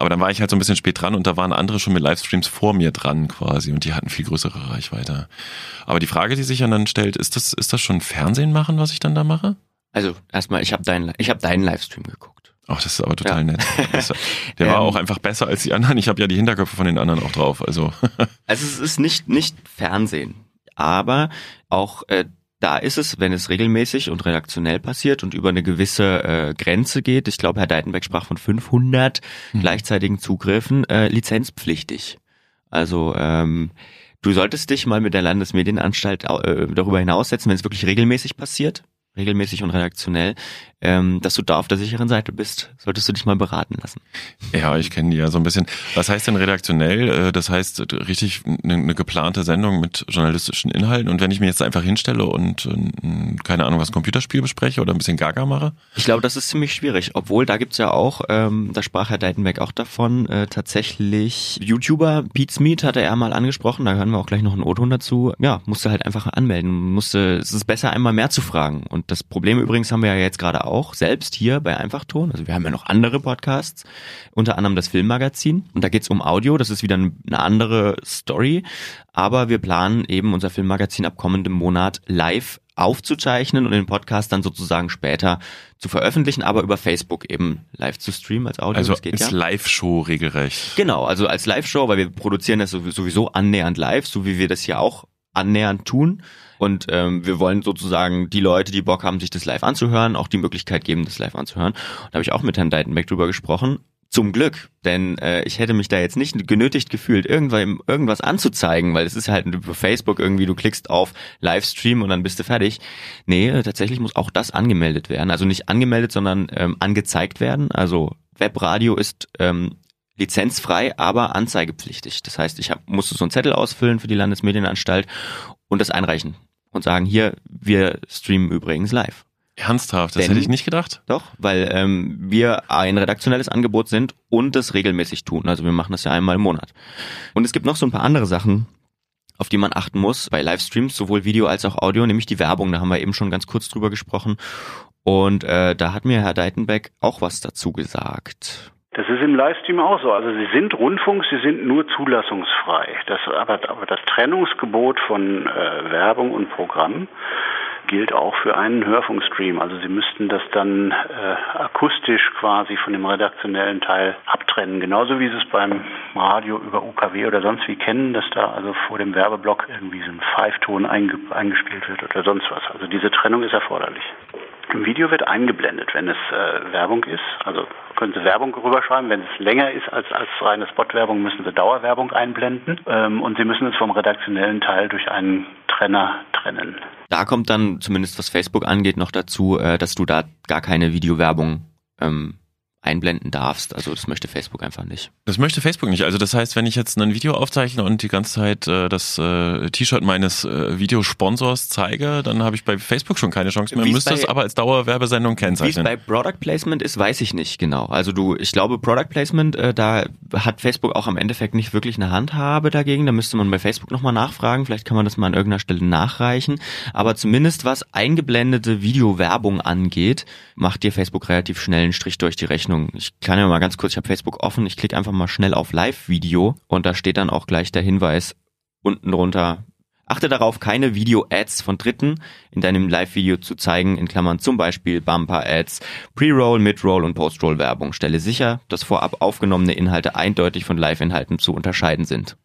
aber dann war ich halt so ein bisschen spät dran und da waren andere schon mit Livestreams vor mir dran quasi und die hatten viel größere Reichweite. Aber die Frage, die sich dann stellt, ist das, ist das schon Fernsehen machen, was ich dann da mache? Also erstmal, ich habe deinen, ich habe deinen Livestream geguckt. Ach, das ist aber total ja. nett. Der war ähm, auch einfach besser als die anderen. Ich habe ja die Hinterköpfe von den anderen auch drauf. Also, also es ist nicht nicht Fernsehen, aber auch äh, da ist es, wenn es regelmäßig und redaktionell passiert und über eine gewisse äh, Grenze geht, ich glaube, Herr Deitenbeck sprach von 500 mhm. gleichzeitigen Zugriffen, äh, lizenzpflichtig. Also ähm, du solltest dich mal mit der Landesmedienanstalt äh, darüber hinaussetzen, wenn es wirklich regelmäßig passiert, regelmäßig und redaktionell, ähm, dass du da auf der sicheren Seite bist. Solltest du dich mal beraten lassen. Ja, ich kenne die ja so ein bisschen. Was heißt denn redaktionell? Äh, das heißt richtig eine, eine geplante Sendung mit journalistischen Inhalten. Und wenn ich mir jetzt einfach hinstelle und äh, keine Ahnung, was Computerspiel bespreche oder ein bisschen Gaga mache? Ich glaube, das ist ziemlich schwierig. Obwohl, da gibt's ja auch, ähm, da sprach Herr Deitenbeck auch davon, äh, tatsächlich YouTuber, Beats Meet hatte er mal angesprochen, da hören wir auch gleich noch einen O-Ton dazu. Ja, musste halt einfach anmelden. Musste, es ist besser, einmal mehr zu fragen. Und das Problem übrigens haben wir ja jetzt gerade auch selbst hier bei Einfachton. Also wir haben ja noch andere Podcasts, unter anderem das Filmmagazin. Und da geht's um Audio, das ist wieder eine andere Story. Aber wir planen eben unser Filmmagazin ab kommendem Monat live aufzuzeichnen und den Podcast dann sozusagen später zu veröffentlichen, aber über Facebook eben live zu streamen als Audio. Also als ja. Live-Show regelrecht. Genau, also als Live-Show, weil wir produzieren das sowieso annähernd live, so wie wir das hier auch annähernd tun. Und ähm, wir wollen sozusagen die Leute, die Bock haben, sich das live anzuhören, auch die Möglichkeit geben, das live anzuhören. Da habe ich auch mit Herrn Deitenbeck drüber gesprochen. Zum Glück, denn äh, ich hätte mich da jetzt nicht genötigt gefühlt, irgendwas anzuzeigen, weil es ist halt über Facebook irgendwie, du klickst auf Livestream und dann bist du fertig. Nee, tatsächlich muss auch das angemeldet werden. Also nicht angemeldet, sondern ähm, angezeigt werden. Also Webradio ist ähm, lizenzfrei, aber anzeigepflichtig. Das heißt, ich hab, musste so einen Zettel ausfüllen für die Landesmedienanstalt und das einreichen und sagen, hier, wir streamen übrigens live. Ernsthaft, das Denn, hätte ich nicht gedacht. Doch, weil ähm, wir ein redaktionelles Angebot sind und das regelmäßig tun. Also wir machen das ja einmal im Monat. Und es gibt noch so ein paar andere Sachen, auf die man achten muss bei Livestreams, sowohl Video als auch Audio, nämlich die Werbung. Da haben wir eben schon ganz kurz drüber gesprochen. Und äh, da hat mir Herr Deitenbeck auch was dazu gesagt. Das ist im Livestream auch so. Also sie sind Rundfunk, sie sind nur zulassungsfrei. Das, aber, aber das Trennungsgebot von äh, Werbung und Programm gilt auch für einen Hörfunkstream. Also Sie müssten das dann äh, akustisch quasi von dem redaktionellen Teil abtrennen. Genauso wie Sie es beim Radio über UKW oder sonst wie kennen, dass da also vor dem Werbeblock irgendwie so ein Pfeifton einge eingespielt wird oder sonst was. Also diese Trennung ist erforderlich. Im Video wird eingeblendet, wenn es äh, Werbung ist. Also können Sie Werbung rüberschreiben. Wenn es länger ist als, als reine Spotwerbung, müssen Sie Dauerwerbung einblenden. Ähm, und Sie müssen es vom redaktionellen Teil durch einen Trenner trennen. Da kommt dann, zumindest was Facebook angeht, noch dazu, äh, dass du da gar keine Videowerbung ähm, einblenden darfst. Also das möchte Facebook einfach nicht. Das möchte Facebook nicht. Also das heißt, wenn ich jetzt ein Video aufzeichne und die ganze Zeit äh, das äh, T-Shirt meines äh, Videosponsors zeige, dann habe ich bei Facebook schon keine Chance mehr. Wie's Müsste es aber als Dauerwerbesendung kennzeichnen. Wie es bei Product Placement ist, weiß ich nicht genau. Also du, ich glaube Product Placement, äh, da hat Facebook auch am Endeffekt nicht wirklich eine Handhabe dagegen. Da müsste man bei Facebook nochmal nachfragen. Vielleicht kann man das mal an irgendeiner Stelle nachreichen. Aber zumindest was eingeblendete Videowerbung angeht, macht dir Facebook relativ schnell einen Strich durch die Rechnung Rechnung. Ich kann ja mal ganz kurz, ich habe Facebook offen, ich klicke einfach mal schnell auf Live-Video und da steht dann auch gleich der Hinweis unten drunter. Achte darauf, keine Video-Ads von Dritten in deinem Live-Video zu zeigen, in Klammern zum Beispiel Bumper-Ads, Pre-Roll, Mid-Roll und Post-Roll-Werbung. Stelle sicher, dass vorab aufgenommene Inhalte eindeutig von Live-Inhalten zu unterscheiden sind.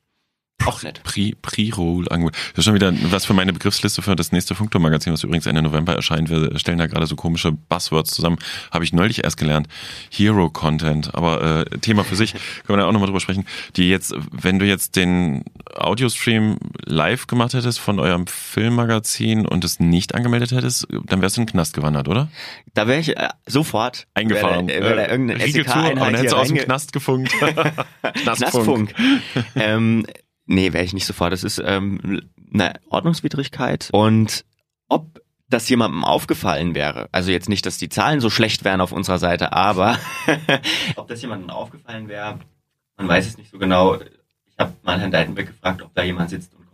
Auch nett. Pre, Pre-Roll angeboten. Das ist schon wieder was für meine Begriffsliste für das nächste Funkturm-Magazin, was übrigens Ende November erscheint. Wir stellen da gerade so komische Buzzwords zusammen. Habe ich neulich erst gelernt. Hero-Content. Aber äh, Thema für sich, können wir da auch nochmal drüber sprechen. Die jetzt, wenn du jetzt den Audiostream live gemacht hättest von eurem Filmmagazin und es nicht angemeldet hättest, dann wärst du in den Knast gewandert, oder? Da wäre ich äh, sofort Eingefahren. Wäre da Äh, irgendeine Riegel zu, aber SEK-Einheit dann hättest du hier aus dem Knast gefunkt. Knastfunk. ähm, nee, wäre ich nicht sofort. Das ist ähm, eine Ordnungswidrigkeit. Und ob das jemandem aufgefallen wäre, also jetzt nicht, dass die Zahlen so schlecht wären auf unserer Seite, aber ob das jemandem aufgefallen wäre, man weiß es nicht so genau. Ich habe mal Herrn Deitenbeck gefragt, ob da jemand sitzt und.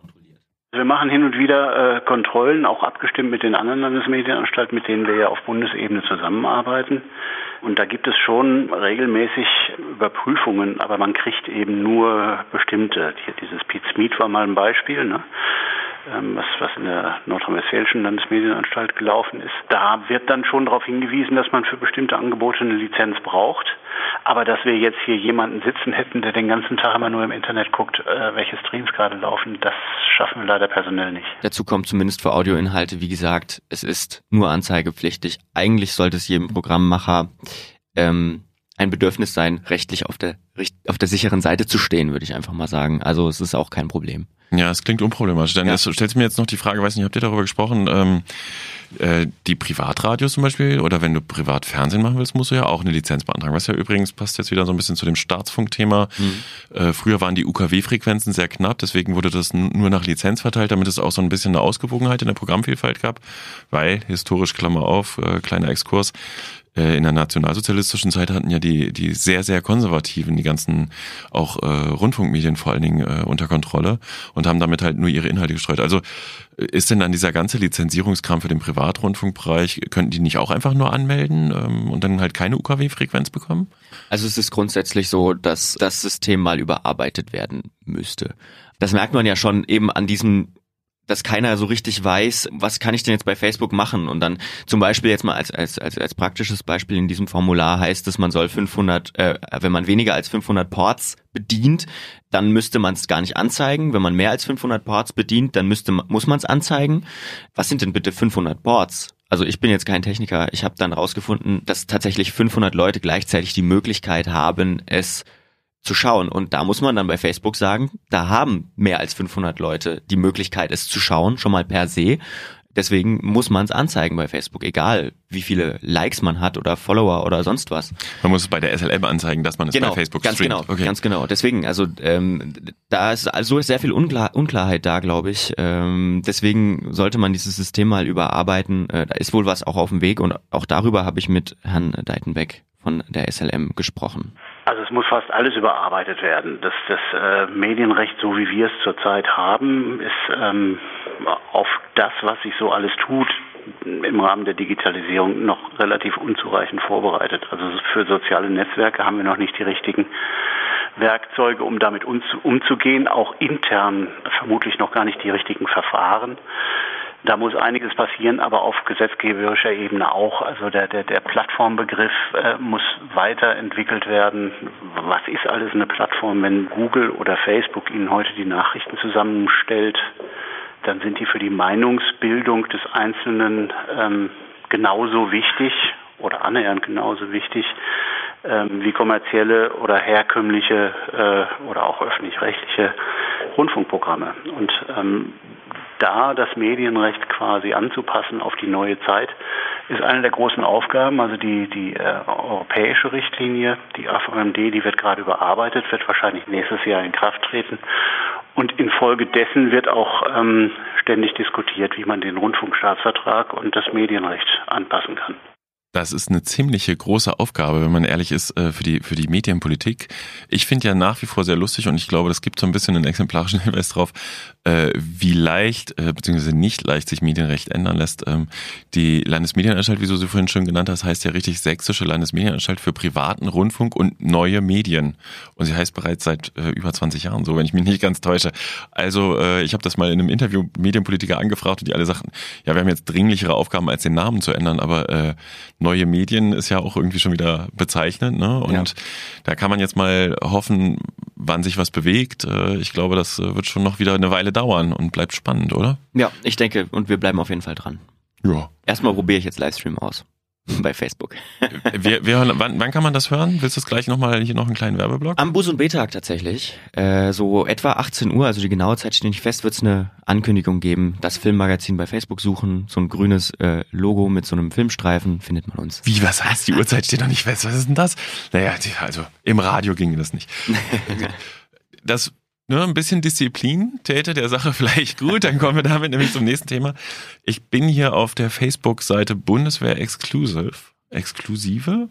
Wir machen hin und wieder äh, Kontrollen, auch abgestimmt mit den anderen Landesmedienanstalten, mit denen wir ja auf Bundesebene zusammenarbeiten. Und da gibt es schon regelmäßig Überprüfungen, aber man kriegt eben nur bestimmte. Hier dieses Pete Smith war mal ein Beispiel, ne? Ähm, was, was in der nordrhein-westfälischen Landesmedienanstalt gelaufen ist. Da wird dann schon darauf hingewiesen, dass man für bestimmte Angebote eine Lizenz braucht. Aber dass wir jetzt hier jemanden sitzen hätten, der den ganzen Tag immer nur im Internet guckt, äh, welche Streams gerade laufen, das schaffen wir leider personell nicht. Dazu kommt zumindest für Audioinhalte, wie gesagt, es ist nur anzeigepflichtig. Eigentlich sollte es jedem Programmmacher ähm, ein Bedürfnis sein, rechtlich auf der auf der sicheren Seite zu stehen, würde ich einfach mal sagen. Also es ist auch kein Problem. Ja, es klingt unproblematisch. Dann Ja. stellt mir jetzt noch die Frage, weiß nicht, habt ihr darüber gesprochen, ähm, äh, die Privatradios zum Beispiel oder wenn du Privatfernsehen machen willst, musst du ja auch eine Lizenz beantragen. Was ja übrigens passt jetzt wieder so ein bisschen zu dem Staatsfunkthema. Äh, früher waren die UKW-Frequenzen sehr knapp, deswegen wurde das nur nach Lizenz verteilt, damit es auch so ein bisschen eine Ausgewogenheit in der Programmvielfalt gab, weil historisch Klammer auf, äh, kleiner Exkurs, in der nationalsozialistischen Zeit hatten ja die, die sehr, sehr konservativen, die ganzen auch äh, Rundfunkmedien vor allen Dingen äh, unter Kontrolle und haben damit halt nur ihre Inhalte gestreut. Also äh, ist denn dann dieser ganze Lizenzierungskram für den Privatrundfunkbereich, könnten die nicht auch einfach nur anmelden ähm, und dann halt keine UKW-Frequenz bekommen? Also es ist grundsätzlich so, dass das System mal überarbeitet werden müsste. Das merkt man ja schon eben an diesem dass keiner so richtig weiß, was kann ich denn jetzt bei Facebook machen? Und dann zum Beispiel jetzt mal als, als, als, als praktisches Beispiel in diesem Formular heißt es, man soll 500, äh, wenn man weniger als 500 Ports bedient, dann müsste man es gar nicht anzeigen. Wenn man mehr als 500 Ports bedient, dann müsste, muss man es anzeigen. Was sind denn bitte 500 Ports? Also ich bin jetzt kein Techniker. Ich habe dann rausgefunden, dass tatsächlich 500 Leute gleichzeitig die Möglichkeit haben, es zu schauen. Und da muss man dann bei Facebook sagen, da haben mehr als 500 Leute die Möglichkeit, es zu schauen, schon mal per se. Deswegen muss man es anzeigen bei Facebook, egal wie viele Likes man hat oder Follower oder sonst was. Man muss es bei der SLM anzeigen, dass man es bei Facebook ganz streamt. genau, Okay. ganz genau. Deswegen, also ähm, da ist also ist sehr viel Unklar Unklarheit da, glaube ich. Ähm, deswegen sollte man dieses System mal überarbeiten. Äh, da ist wohl was auch auf dem Weg und auch darüber habe ich mit Herrn Deitenbeck von der SLM gesprochen. Also es muss fast alles überarbeitet werden. Das, das äh, Medienrecht, so wie wir es zurzeit haben, ist ähm, auf das, was sich so alles tut, im Rahmen der Digitalisierung noch relativ unzureichend vorbereitet. Also für soziale Netzwerke haben wir noch nicht die richtigen Werkzeuge, um damit umzu- umzugehen, auch intern vermutlich noch gar nicht die richtigen Verfahren. Da muss einiges passieren, aber auf gesetzgeberischer Ebene auch. Also der, der, der Plattformbegriff äh, muss weiterentwickelt werden. Was ist alles eine Plattform? Wenn Google oder Facebook Ihnen heute die Nachrichten zusammenstellt, dann sind die für die Meinungsbildung des Einzelnen ähm, genauso wichtig oder annähernd genauso wichtig ähm, wie kommerzielle oder herkömmliche äh, oder auch öffentlich-rechtliche Rundfunkprogramme. Und ähm, da das Medienrecht quasi anzupassen auf die neue Zeit, ist eine der großen Aufgaben. Also die, die äh, europäische Richtlinie, die AVMD, die wird gerade überarbeitet, wird wahrscheinlich nächstes Jahr in Kraft treten. Und infolgedessen wird auch ähm, ständig diskutiert, wie man den Rundfunkstaatsvertrag und das Medienrecht anpassen kann. Das ist eine ziemliche große Aufgabe, wenn man ehrlich ist, äh, für die, für die Medienpolitik. Ich finde ja nach wie vor sehr lustig und ich glaube, das gibt so ein bisschen einen exemplarischen Hinweis drauf, äh, wie leicht, äh, beziehungsweise nicht leicht sich Medienrecht ändern lässt. Ähm, Die Landesmedienanstalt, wie du sie vorhin schon genannt hast, heißt ja richtig Sächsische Landesmedienanstalt für privaten Rundfunk und neue Medien. Und sie heißt bereits seit über 20 Jahren so, wenn ich mich nicht ganz täusche. Also ich habe das mal in einem Interview Medienpolitiker angefragt und die alle sagten, ja, wir haben jetzt dringlichere Aufgaben, als den Namen zu ändern, aber neue Medien ist ja auch irgendwie schon wieder bezeichnend. Ne? Und Ja. da kann man jetzt mal hoffen, wann sich was bewegt. Äh, ich glaube, das äh, wird schon noch wieder eine Weile dauern und bleibt spannend, oder? Ja, ich denke, und wir bleiben auf jeden Fall dran. Ja. Erstmal probiere ich jetzt Livestream aus. Bei Facebook. Wir, wir hören, wann, wann kann man das hören? Willst du es gleich nochmal hier noch einen kleinen Werbeblock? Am Bus- und B-Tag tatsächlich. Äh, so etwa 18 Uhr, also die genaue Zeit steht nicht fest, wird es eine Ankündigung geben. Das Filmmagazin bei Facebook suchen, so ein grünes äh, Logo mit so einem Filmstreifen, findet man uns. Wie, was heißt? Die Uhrzeit steht noch nicht fest. Was ist denn das? Naja, also im Radio ginge das nicht. Das nur ein bisschen Disziplin täte der Sache vielleicht gut. Dann kommen wir damit nämlich zum nächsten Thema. Ich bin hier auf der Facebook-Seite Bundeswehr Exclusive, Exklusive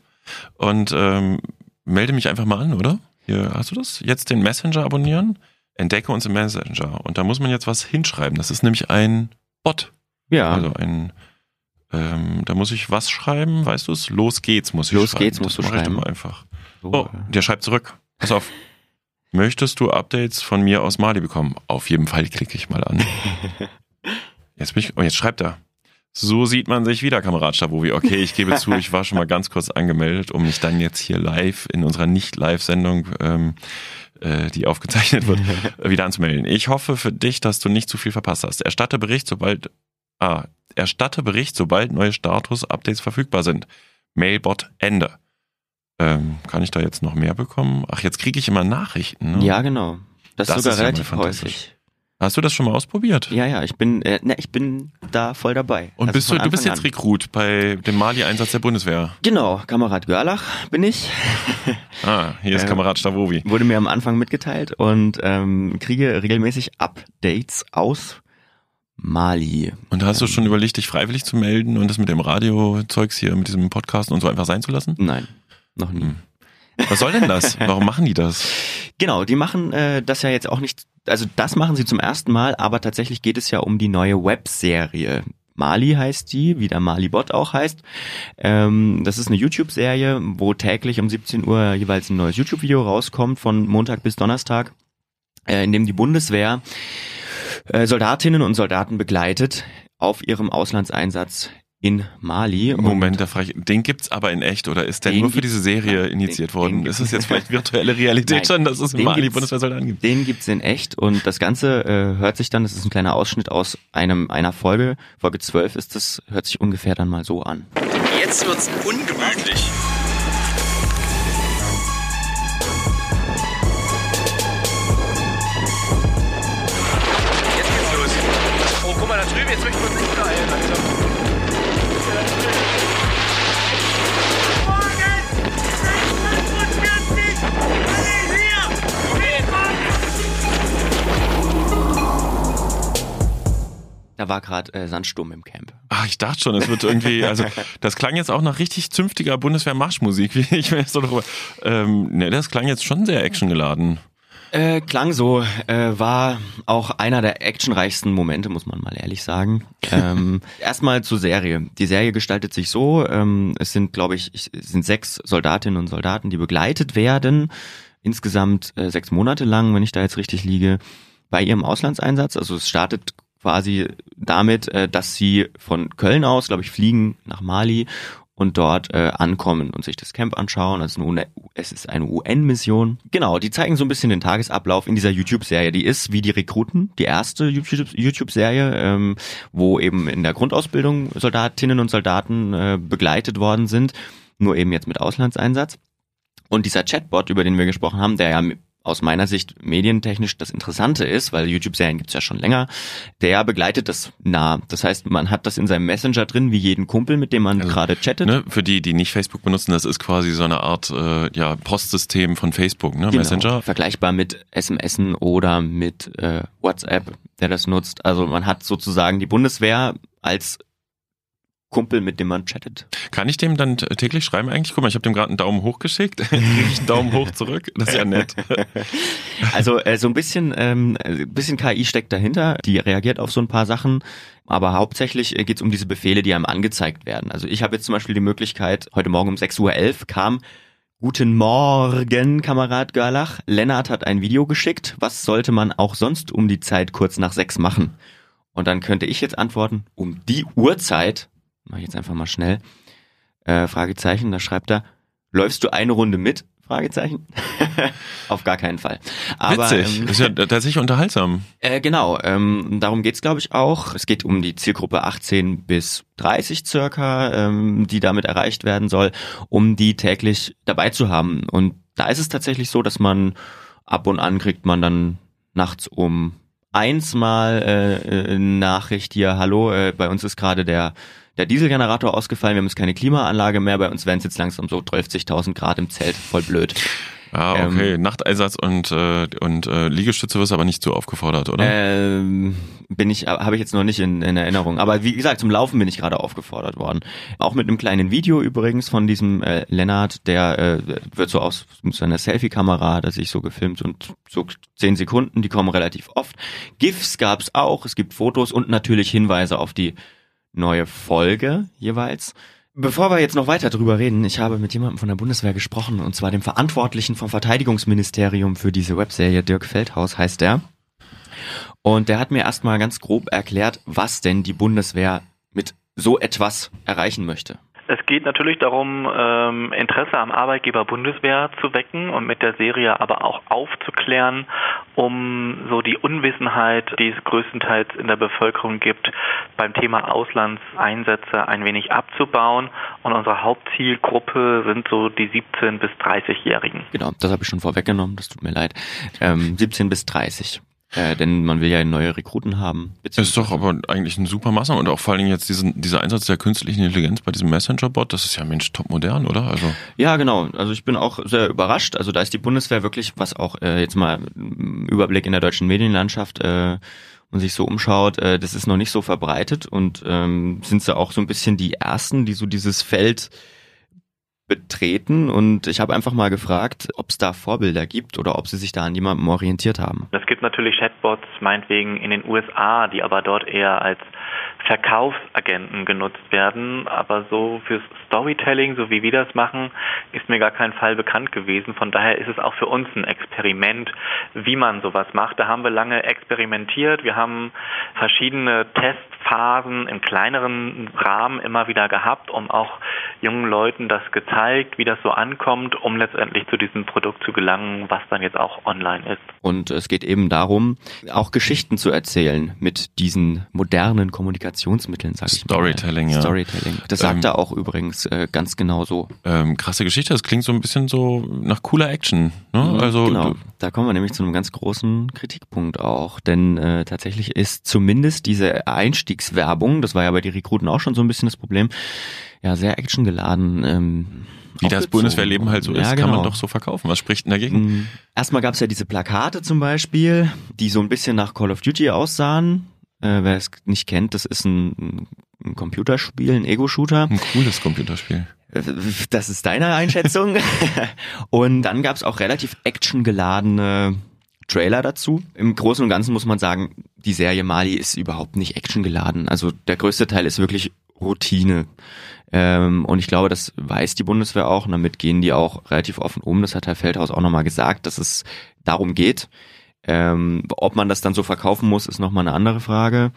und ähm, melde mich einfach mal an, oder? Hier, hast du das? Jetzt den Messenger abonnieren? Entdecke uns im Messenger. Und da muss man jetzt was hinschreiben. Das ist nämlich ein Bot. Ja, Also ein, ähm, da muss ich was schreiben, weißt du es? Los geht's muss ich Los schreiben. geht's musst das du ich schreiben. immer einfach. so, Oh, der schreibt zurück. Pass auf. Möchtest du Updates von mir aus Mali bekommen? Auf jeden Fall klicke ich mal an. Jetzt bin ich, oh, jetzt schreibt er. So sieht man sich wieder, Kamerad Stavovi. Okay, ich gebe zu, ich war schon mal ganz kurz angemeldet, um mich dann jetzt hier live in unserer Nicht-Live-Sendung, ähm, äh, die aufgezeichnet wird, wieder anzumelden. Ich hoffe für dich, dass du nicht zu viel verpasst hast. Erstatte Bericht, sobald, ah, erstatte Bericht, sobald neue Status-Updates verfügbar sind. Mailbot Ende. Ähm, kann ich da jetzt noch mehr bekommen? Ach, jetzt kriege ich immer Nachrichten. Ne? ja, genau. Das, Das ist sogar ist ja relativ fantastisch. häufig. Hast du das schon mal ausprobiert? Ja, ja, ich bin, äh, ne, ich bin da voll dabei. Und Also bist du, du bist jetzt. Rekrut bei dem Mali-Einsatz der Bundeswehr. Genau, Kamerad Görlach bin ich. Ah, hier ist Äh, Kamerad Stavovi. Wurde mir am Anfang mitgeteilt und ähm, kriege regelmäßig Updates aus Mali. Und hast du schon überlegt, dich freiwillig zu melden und das mit dem Radiozeugs hier, mit diesem Podcast und so einfach sein zu lassen? Nein, noch nie. Hm. Was soll denn das? Warum machen die das? Genau, die machen äh, das ja jetzt auch nicht, also das machen sie zum ersten Mal, aber tatsächlich geht es ja um die neue Webserie. Mali heißt die, wie der Mali-Bot auch heißt. Ähm, das ist eine YouTube-Serie, wo täglich um 17 Uhr jeweils ein neues YouTube-Video rauskommt, von Montag bis Donnerstag, äh, in dem die Bundeswehr äh, Soldatinnen und Soldaten begleitet auf ihrem Auslandseinsatz in Mali. Moment, da frage ich, den gibt's aber in echt oder ist der nur für diese Serie Nein, initiiert den- worden? den ist es jetzt vielleicht virtuelle Realität Nein, schon, dass es den Mali gibt's- Bundeswehrsoldaten gibt? Den gibt's in echt und das Ganze äh, hört sich dann, das ist ein kleiner Ausschnitt aus einem einer Folge, Folge 12 ist das, hört sich ungefähr dann mal so an. Jetzt wird's ungemütlich. Jetzt geht's los. Oh, guck mal da drüben, jetzt möchten wir Da war gerade äh, Sandsturm im Camp. Ach, ich dachte schon, es wird irgendwie, also das klang jetzt auch nach richtig zünftiger Bundeswehr-Marschmusik, wie ich mir jetzt so darüber. Ähm, ne, das klang jetzt schon sehr actiongeladen. Äh, klang so, äh, war auch einer der actionreichsten Momente, muss man mal ehrlich sagen. Ähm, erstmal zur Serie. Die Serie gestaltet sich so, ähm, es sind, glaube ich, es sind sechs Soldatinnen und Soldaten, die begleitet werden, insgesamt äh, sechs Monate lang, wenn ich da jetzt richtig liege, bei ihrem Auslandseinsatz. Also es startet quasi damit, äh, dass sie von Köln aus, glaube ich, fliegen nach Mali und dort äh, ankommen und sich das Camp anschauen. Also es ist eine UN-Mission. Genau, die zeigen so ein bisschen den Tagesablauf in dieser YouTube-Serie. Die ist wie die Rekruten, die erste YouTube- YouTube-Serie, ähm, wo eben in der Grundausbildung Soldatinnen und Soldaten äh, begleitet worden sind, nur eben jetzt mit Auslandseinsatz. Und dieser Chatbot, über den wir gesprochen haben, der ja aus meiner Sicht medientechnisch das Interessante ist, weil YouTube-Serien gibt's ja schon länger, der begleitet das nah. Das heißt, man hat das in seinem Messenger drin, wie jeden Kumpel, mit dem man Also, gerade chattet. Ne, für die, die nicht Facebook benutzen, das ist quasi so eine Art äh, ja, Postsystem von Facebook, ne? Genau. Messenger. Vergleichbar mit SMSen oder mit äh, WhatsApp, der das nutzt. Also man hat sozusagen die Bundeswehr als Kumpel, mit dem man chattet. Kann ich dem dann täglich schreiben eigentlich? Guck mal, ich habe dem gerade einen Daumen hoch geschickt. Ich einen Daumen hoch zurück? Das ist ja nett. Also äh, so ein bisschen, ähm, ein bisschen KI steckt dahinter, die reagiert auf so ein paar Sachen, aber hauptsächlich äh, geht es um diese Befehle, die einem angezeigt werden. Also ich habe jetzt zum Beispiel die Möglichkeit, heute Morgen um 6.11 Uhr kam, Guten Morgen, Kamerad Görlach. Lennart hat ein Video geschickt. Was sollte man auch sonst um die Zeit kurz nach sechs machen? Und dann könnte ich jetzt antworten, um die Uhrzeit, mache ich jetzt einfach mal schnell, äh, Fragezeichen, da schreibt er, läufst du eine Runde mit? Fragezeichen. Auf gar keinen Fall. Aber, Witzig. ähm, das ist ja tatsächlich unterhaltsam. Äh, genau, ähm, darum geht's glaube ich auch. Es geht um die Zielgruppe 18 bis 30 circa, ähm, die damit erreicht werden soll, um die täglich dabei zu haben. Und da ist es tatsächlich so, dass man ab und an kriegt man dann nachts um eins mal äh, äh, Nachricht hier, hallo, äh, bei uns ist gerade der der Dieselgenerator ausgefallen, wir haben jetzt keine Klimaanlage mehr, bei uns werden es jetzt langsam so 12.000 Grad im Zelt, voll blöd. Ah, Ähm, okay. Nachteinsatz und, äh, und äh, Liegestütze wirst aber nicht so aufgefordert, oder? Ähm, bin ich, habe ich jetzt noch nicht in, in Erinnerung. Aber wie gesagt, zum Laufen bin ich gerade aufgefordert worden. Auch mit einem kleinen Video übrigens von diesem äh, Lennart, der äh, wird so aus mit seiner Selfie-Kamera, das ich so gefilmt und so zehn Sekunden, die kommen relativ oft. GIFs gab's auch, es gibt Fotos und natürlich Hinweise auf die neue Folge jeweils. Bevor wir jetzt noch weiter drüber reden, ich habe mit jemandem von der Bundeswehr gesprochen, und zwar dem Verantwortlichen vom Verteidigungsministerium für diese Webserie, Dirk Feldhaus heißt er. Und der hat mir erstmal ganz grob erklärt, was denn die Bundeswehr mit so etwas erreichen möchte. Es geht natürlich darum, ähm, Interesse am Arbeitgeber Bundeswehr zu wecken und mit der Serie aber auch aufzuklären, um so die Unwissenheit, die es größtenteils in der Bevölkerung gibt, beim Thema Auslandseinsätze ein wenig abzubauen. Und unsere Hauptzielgruppe sind so die 17- bis 30-Jährigen. Genau, das habe ich schon vorweggenommen, das tut mir leid. Ähm, 17 bis 30. Äh, denn man will ja neue Rekruten haben. Ist doch aber eigentlich ein super Maßnahme und auch vor allen Dingen jetzt diesen, dieser Einsatz der künstlichen Intelligenz bei diesem Messenger-Bot, das ist ja Mensch top modern, oder? Also Ja, genau. Also ich bin auch sehr überrascht. Also da ist die Bundeswehr wirklich, was auch äh, jetzt mal im Überblick in der deutschen Medienlandschaft äh, und sich so umschaut, äh, das ist noch nicht so verbreitet und ähm, sind sie auch so ein bisschen die ersten, die so dieses Feld betreten und ich habe einfach mal gefragt, ob es da Vorbilder gibt oder ob sie sich da an jemandem orientiert haben. Es gibt natürlich Chatbots, meinetwegen in den USA, die aber dort eher als Verkaufsagenten genutzt werden. Aber so fürs Storytelling, so wie wir das machen, ist mir gar kein Fall bekannt gewesen. Von daher ist es auch für uns ein Experiment, wie man sowas macht. Da haben wir lange experimentiert. Wir haben verschiedene Testphasen im kleineren Rahmen immer wieder gehabt, um auch jungen Leuten das gezeigt, wie das so ankommt, um letztendlich zu diesem Produkt zu gelangen, was dann jetzt auch online ist. Und es geht eben darum, auch Geschichten zu erzählen mit diesen modernen Kommunikationsmitteln, sage ich Storytelling, mal. ja. Storytelling. Das sagt Ähm, er auch übrigens äh, ganz genau so. ähm, krasse Geschichte, das klingt so ein bisschen so nach cooler Action. Ne? Also genau. Da kommen wir nämlich zu einem ganz großen Kritikpunkt auch, denn äh, tatsächlich ist zumindest diese Einstiegswerbung, das war ja bei den Rekruten auch schon so ein bisschen das Problem, ja sehr actiongeladen. Ähm, wie das. Bundeswehrleben halt so ist, ja, kann man genau. doch so verkaufen. Was spricht denn dagegen? Mm, Erstmal gab es ja diese Plakate zum Beispiel, die so ein bisschen nach Call of Duty aussahen. Äh, wer es nicht kennt, das ist ein, ein Computerspiel, ein Ego-Shooter. Ein cooles Computerspiel. Äh, Das ist deine Einschätzung. und dann gab es auch relativ actiongeladene Trailer dazu. Im Großen und Ganzen muss man sagen, die Serie Mali ist überhaupt nicht actiongeladen. Also der größte Teil ist wirklich Routine. Ähm, und ich glaube, das weiß die Bundeswehr auch und damit gehen die auch relativ offen um. Das hat Herr Feldhaus auch nochmal gesagt, dass es darum geht. Ähm, ob man das dann so verkaufen muss, ist nochmal eine andere Frage.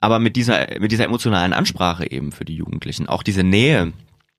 Aber mit dieser, mit dieser emotionalen Ansprache eben für die Jugendlichen, auch diese Nähe,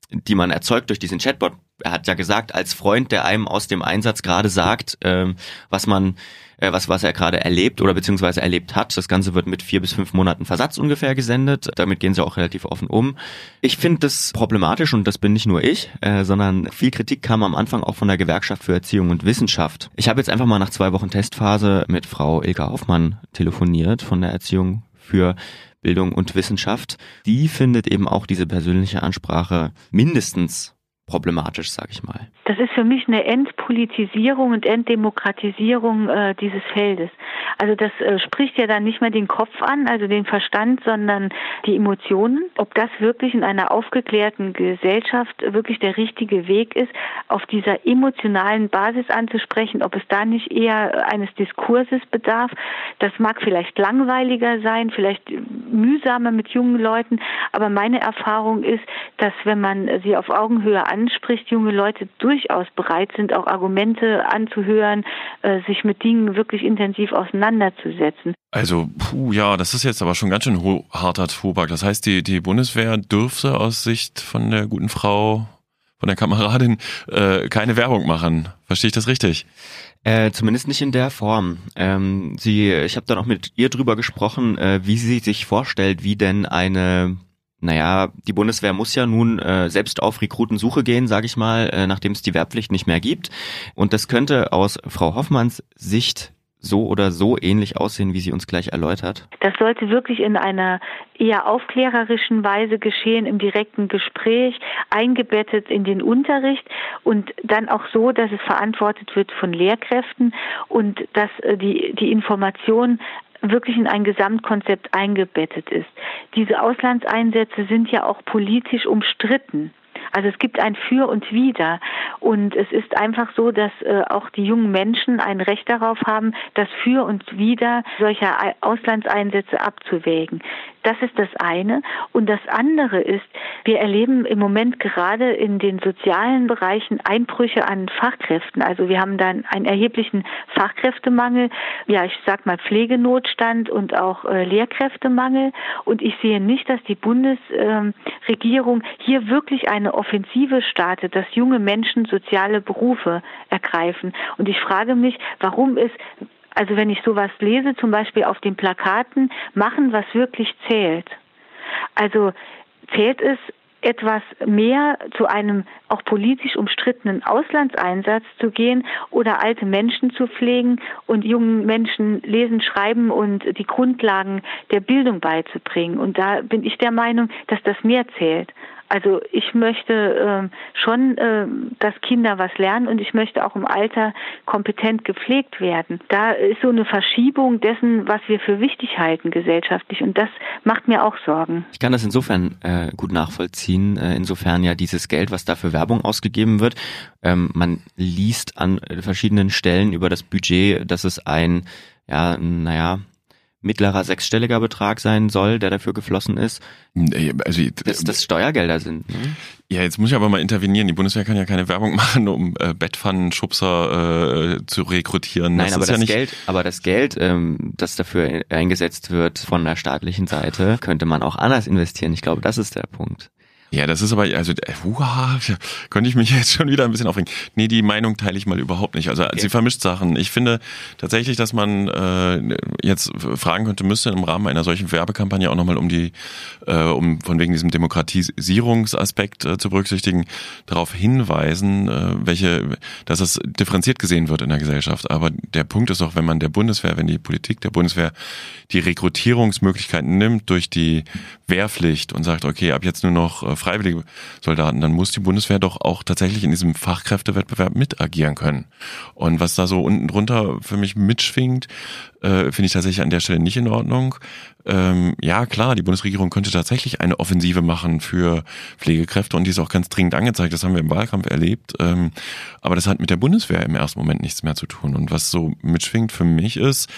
die man erzeugt durch diesen Chatbot. Er hat ja gesagt, als Freund, der einem aus dem Einsatz gerade sagt, ähm, was man, äh, was, was er gerade erlebt oder beziehungsweise erlebt hat. Das Ganze wird mit vier bis fünf Monaten Versatz ungefähr gesendet. Damit gehen sie auch relativ offen um. Ich finde das problematisch und das bin nicht nur ich, äh, sondern viel Kritik kam am Anfang auch von der Gewerkschaft für Erziehung und Wissenschaft. Ich habe jetzt einfach mal nach zwei Wochen Testphase mit Frau Ilka Hoffmann telefoniert von der Erziehung für Bildung und Wissenschaft. Die findet eben auch diese persönliche Ansprache mindestens problematisch, sag ich mal. Das ist für mich eine Entpolitisierung und Entdemokratisierung äh, dieses Feldes. Also das äh, spricht ja dann nicht mehr den Kopf an, also den Verstand, sondern die Emotionen. Ob das wirklich in einer aufgeklärten Gesellschaft wirklich der richtige Weg ist, auf dieser emotionalen Basis anzusprechen, ob es da nicht eher eines Diskurses bedarf. Das mag vielleicht langweiliger sein, vielleicht mühsamer mit jungen Leuten, aber meine Erfahrung ist, dass wenn man sie auf Augenhöhe anspricht, junge Leute durchaus bereit sind, auch Argumente anzuhören, äh, sich mit Dingen wirklich intensiv auseinanderzusetzen. Also, puh, ja, das ist jetzt aber schon ganz schön ho harter Tobak. Das heißt, die, die Bundeswehr dürfte aus Sicht von der guten Frau von der Kameradin äh, keine Werbung machen. Verstehe ich das richtig? Äh, zumindest nicht in der Form. Ähm, sie, ich habe dann auch mit ihr drüber gesprochen, äh, wie sie sich vorstellt, wie denn eine naja, die Bundeswehr muss ja nun äh, selbst auf Rekrutensuche gehen, sage ich mal, äh, nachdem es die Wehrpflicht nicht mehr gibt. Und das könnte aus Frau Hoffmanns Sicht so oder so ähnlich aussehen, wie sie uns gleich erläutert? Das sollte wirklich in einer eher aufklärerischen Weise geschehen, im direkten Gespräch, eingebettet in den Unterricht und dann auch so, dass es verantwortet wird von Lehrkräften und dass äh, die, die Information wirklich in ein Gesamtkonzept eingebettet ist. Diese Auslandseinsätze sind ja auch politisch umstritten. Also es gibt ein Für und Wider. Und es ist einfach so, dass äh, auch die jungen Menschen ein Recht darauf haben, das Für und Wider solcher Auslandseinsätze abzuwägen. Das ist das eine. Und das andere ist, wir erleben im Moment gerade in den sozialen Bereichen Einbrüche an Fachkräften. Also wir haben dann einen erheblichen Fachkräftemangel, ja, ich sag mal Pflegenotstand und auch äh, Lehrkräftemangel. Und ich sehe nicht, dass die Bundesregierung äh, hier wirklich eine Offensive startet, dass junge Menschen soziale Berufe ergreifen. Und ich frage mich, warum ist also wenn ich sowas lese, zum Beispiel auf den Plakaten, machen, was wirklich zählt. Also zählt es etwas mehr zu einem auch politisch umstrittenen Auslandseinsatz zu gehen oder alte Menschen zu pflegen und jungen Menschen lesen, schreiben und die Grundlagen der Bildung beizubringen. Und da bin ich der Meinung, dass das mehr zählt. Also ich möchte äh, schon, äh, dass Kinder was lernen und ich möchte auch im Alter kompetent gepflegt werden. Da ist so eine Verschiebung dessen, was wir für wichtig halten gesellschaftlich und das macht mir auch Sorgen. Ich kann das insofern äh, gut nachvollziehen, äh, insofern ja dieses Geld, was da für Werbung ausgegeben wird, ähm, man liest an verschiedenen Stellen über das Budget, dass es ein ja, naja, mittlerer sechsstelliger Betrag sein soll, der dafür geflossen ist, also, dass das Steuergelder sind. Ne? Ja, jetzt muss ich aber mal intervenieren. Die Bundeswehr kann ja keine Werbung machen, um äh, Bettpfannenschubser äh, zu rekrutieren. Nein, das aber das ja Geld, aber das Geld, ähm, das dafür eingesetzt wird von der staatlichen Seite, könnte man auch anders investieren. Ich glaube, das ist der Punkt. Ja, das ist aber, also, äh, uha, könnte ich mich jetzt schon wieder ein bisschen aufregen. Nee, die Meinung teile ich mal überhaupt nicht. Also, okay. sie vermischt Sachen. Ich finde tatsächlich, dass man äh, jetzt fragen könnte, müsste im Rahmen einer solchen Werbekampagne auch nochmal um die, äh, um von wegen diesem Demokratisierungsaspekt äh, zu berücksichtigen, darauf hinweisen, äh, welche, dass es differenziert gesehen wird in der Gesellschaft. Aber der Punkt ist auch, wenn man der Bundeswehr, wenn die Politik der Bundeswehr die Rekrutierungsmöglichkeiten nimmt durch die Wehrpflicht und sagt, okay, ab jetzt nur noch äh, freiwillige Soldaten, dann muss die Bundeswehr doch auch tatsächlich in diesem Fachkräftewettbewerb mit agieren können. Und was da so unten drunter für mich mitschwingt, äh, finde ich tatsächlich an der Stelle nicht in Ordnung. Ähm, ja, klar, die Bundesregierung könnte tatsächlich eine Offensive machen für Pflegekräfte und die ist auch ganz dringend angezeigt. Das haben wir im Wahlkampf erlebt. Ähm, aber das hat mit der Bundeswehr im ersten Moment nichts mehr zu tun. Und was so mitschwingt für mich ist,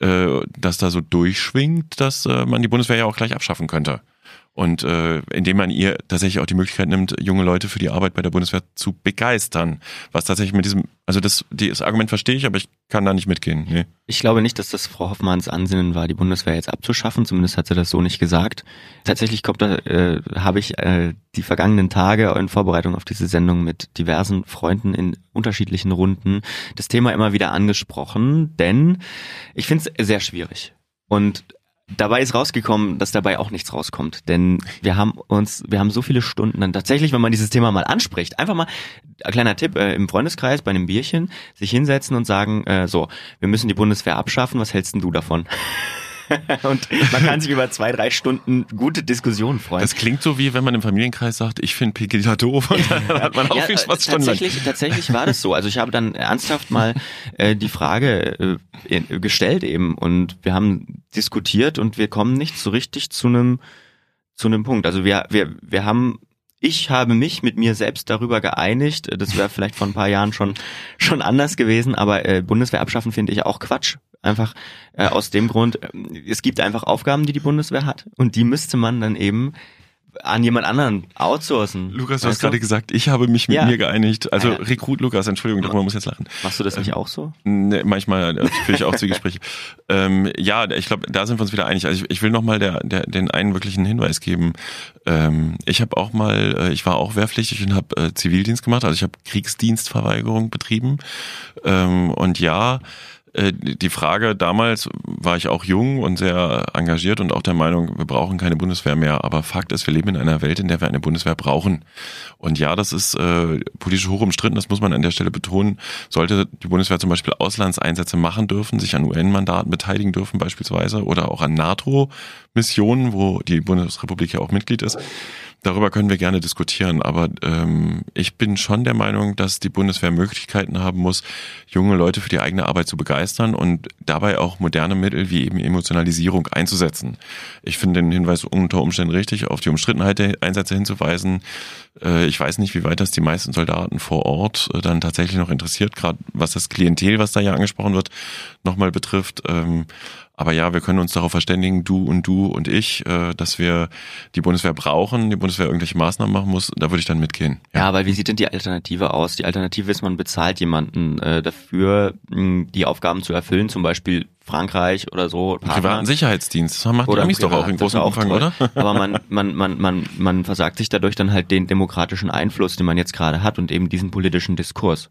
äh, dass da so durchschwingt, dass äh, man die Bundeswehr ja auch gleich abschaffen könnte. Und äh, indem man ihr tatsächlich auch die Möglichkeit nimmt, junge Leute für die Arbeit bei der Bundeswehr zu begeistern. Was tatsächlich mit diesem, also das, das Argument verstehe ich, aber ich kann da nicht mitgehen. Nee. Ich glaube nicht, dass das Frau Hoffmanns Ansinnen war, die Bundeswehr jetzt abzuschaffen. Zumindest hat sie das so nicht gesagt. Tatsächlich kommt da, äh, habe ich äh, die vergangenen Tage in Vorbereitung auf diese Sendung mit diversen Freunden in unterschiedlichen Runden das Thema immer wieder angesprochen, denn ich finde es sehr schwierig. Und Dabei ist rausgekommen, dass dabei auch nichts rauskommt, denn wir haben uns, wir haben so viele Stunden dann tatsächlich, wenn man dieses Thema mal anspricht, einfach mal ein kleiner Tipp äh, im Freundeskreis bei einem Bierchen sich hinsetzen und sagen, äh, so, wir müssen die Bundeswehr abschaffen, was hältst denn du davon? und man kann sich über zwei, drei Stunden gute Diskussionen freuen. Das klingt so wie wenn man im Familienkreis sagt, ich finde Pegida doof und dann hat man auch ja, viel Spaß tatsächlich, lang. tatsächlich war das so. Also ich habe dann ernsthaft mal äh, die Frage äh, gestellt eben und wir haben diskutiert und wir kommen nicht so richtig zu einem zu einem Punkt. Also wir wir wir haben ich habe mich mit mir selbst darüber geeinigt. Das wäre vielleicht vor ein paar Jahren schon schon anders gewesen, aber äh, Bundeswehr abschaffen finde ich auch Quatsch. Einfach äh, aus dem Grund, äh, es gibt einfach Aufgaben, die die Bundeswehr hat und die müsste man dann eben an jemand anderen outsourcen. Lukas, du hast gerade gesagt, ich habe mich mit Ja. mir geeinigt. Also Ja. Rekrut Lukas, Entschuldigung, darüber muss jetzt lachen. Machst du das nicht auch so? Nee, manchmal äh, führe ich auch Zwiegespräche. ähm, ja, ich glaube, da sind wir uns wieder einig. Also ich, ich will noch mal der, der, den einen wirklichen Hinweis geben. Ähm, ich habe auch mal, äh, ich war auch wehrpflichtig und habe äh, Zivildienst gemacht. Also ich habe Kriegsdienstverweigerung betrieben. Ähm, und ja, die Frage damals war ich auch jung und sehr engagiert und auch der Meinung, wir brauchen keine Bundeswehr mehr. Aber Fakt ist, wir leben in einer Welt, in der wir eine Bundeswehr brauchen. Und ja, das ist äh, politisch hoch umstritten, das muss man an der Stelle betonen. Sollte die Bundeswehr zum Beispiel Auslandseinsätze machen dürfen, sich an UN-Mandaten beteiligen dürfen beispielsweise oder auch an NATO-Missionen, wo die Bundesrepublik ja auch Mitglied ist, Darüber können wir gerne diskutieren, aber ähm, ich bin schon der Meinung, dass die Bundeswehr Möglichkeiten haben muss, junge Leute für die eigene Arbeit zu begeistern und dabei auch moderne Mittel wie eben Emotionalisierung einzusetzen. Ich finde den Hinweis unter Umständen richtig, auf die Umstrittenheit der Einsätze hinzuweisen. Äh, ich weiß nicht, wie weit das die meisten Soldaten vor Ort äh, dann tatsächlich noch interessiert, gerade was das Klientel, was da ja angesprochen wird, nochmal betrifft. Ähm, aber ja, wir können uns darauf verständigen, du und du und ich, äh, dass wir die Bundeswehr brauchen, die Bundeswehr irgendwelche Maßnahmen machen muss. Da würde ich dann mitgehen. Ja, weil wie sieht denn die Alternative aus? Die Alternative ist, man bezahlt jemanden äh, dafür, mh, die Aufgaben zu erfüllen, zum Beispiel Frankreich oder so. Partner. Privaten Sicherheitsdienst, das machen die Amis doch auch in großem Umfang, oder? Aber man, man, man, man, man versagt sich dadurch dann halt den demokratischen Einfluss, den man jetzt gerade hat und eben diesen politischen Diskurs.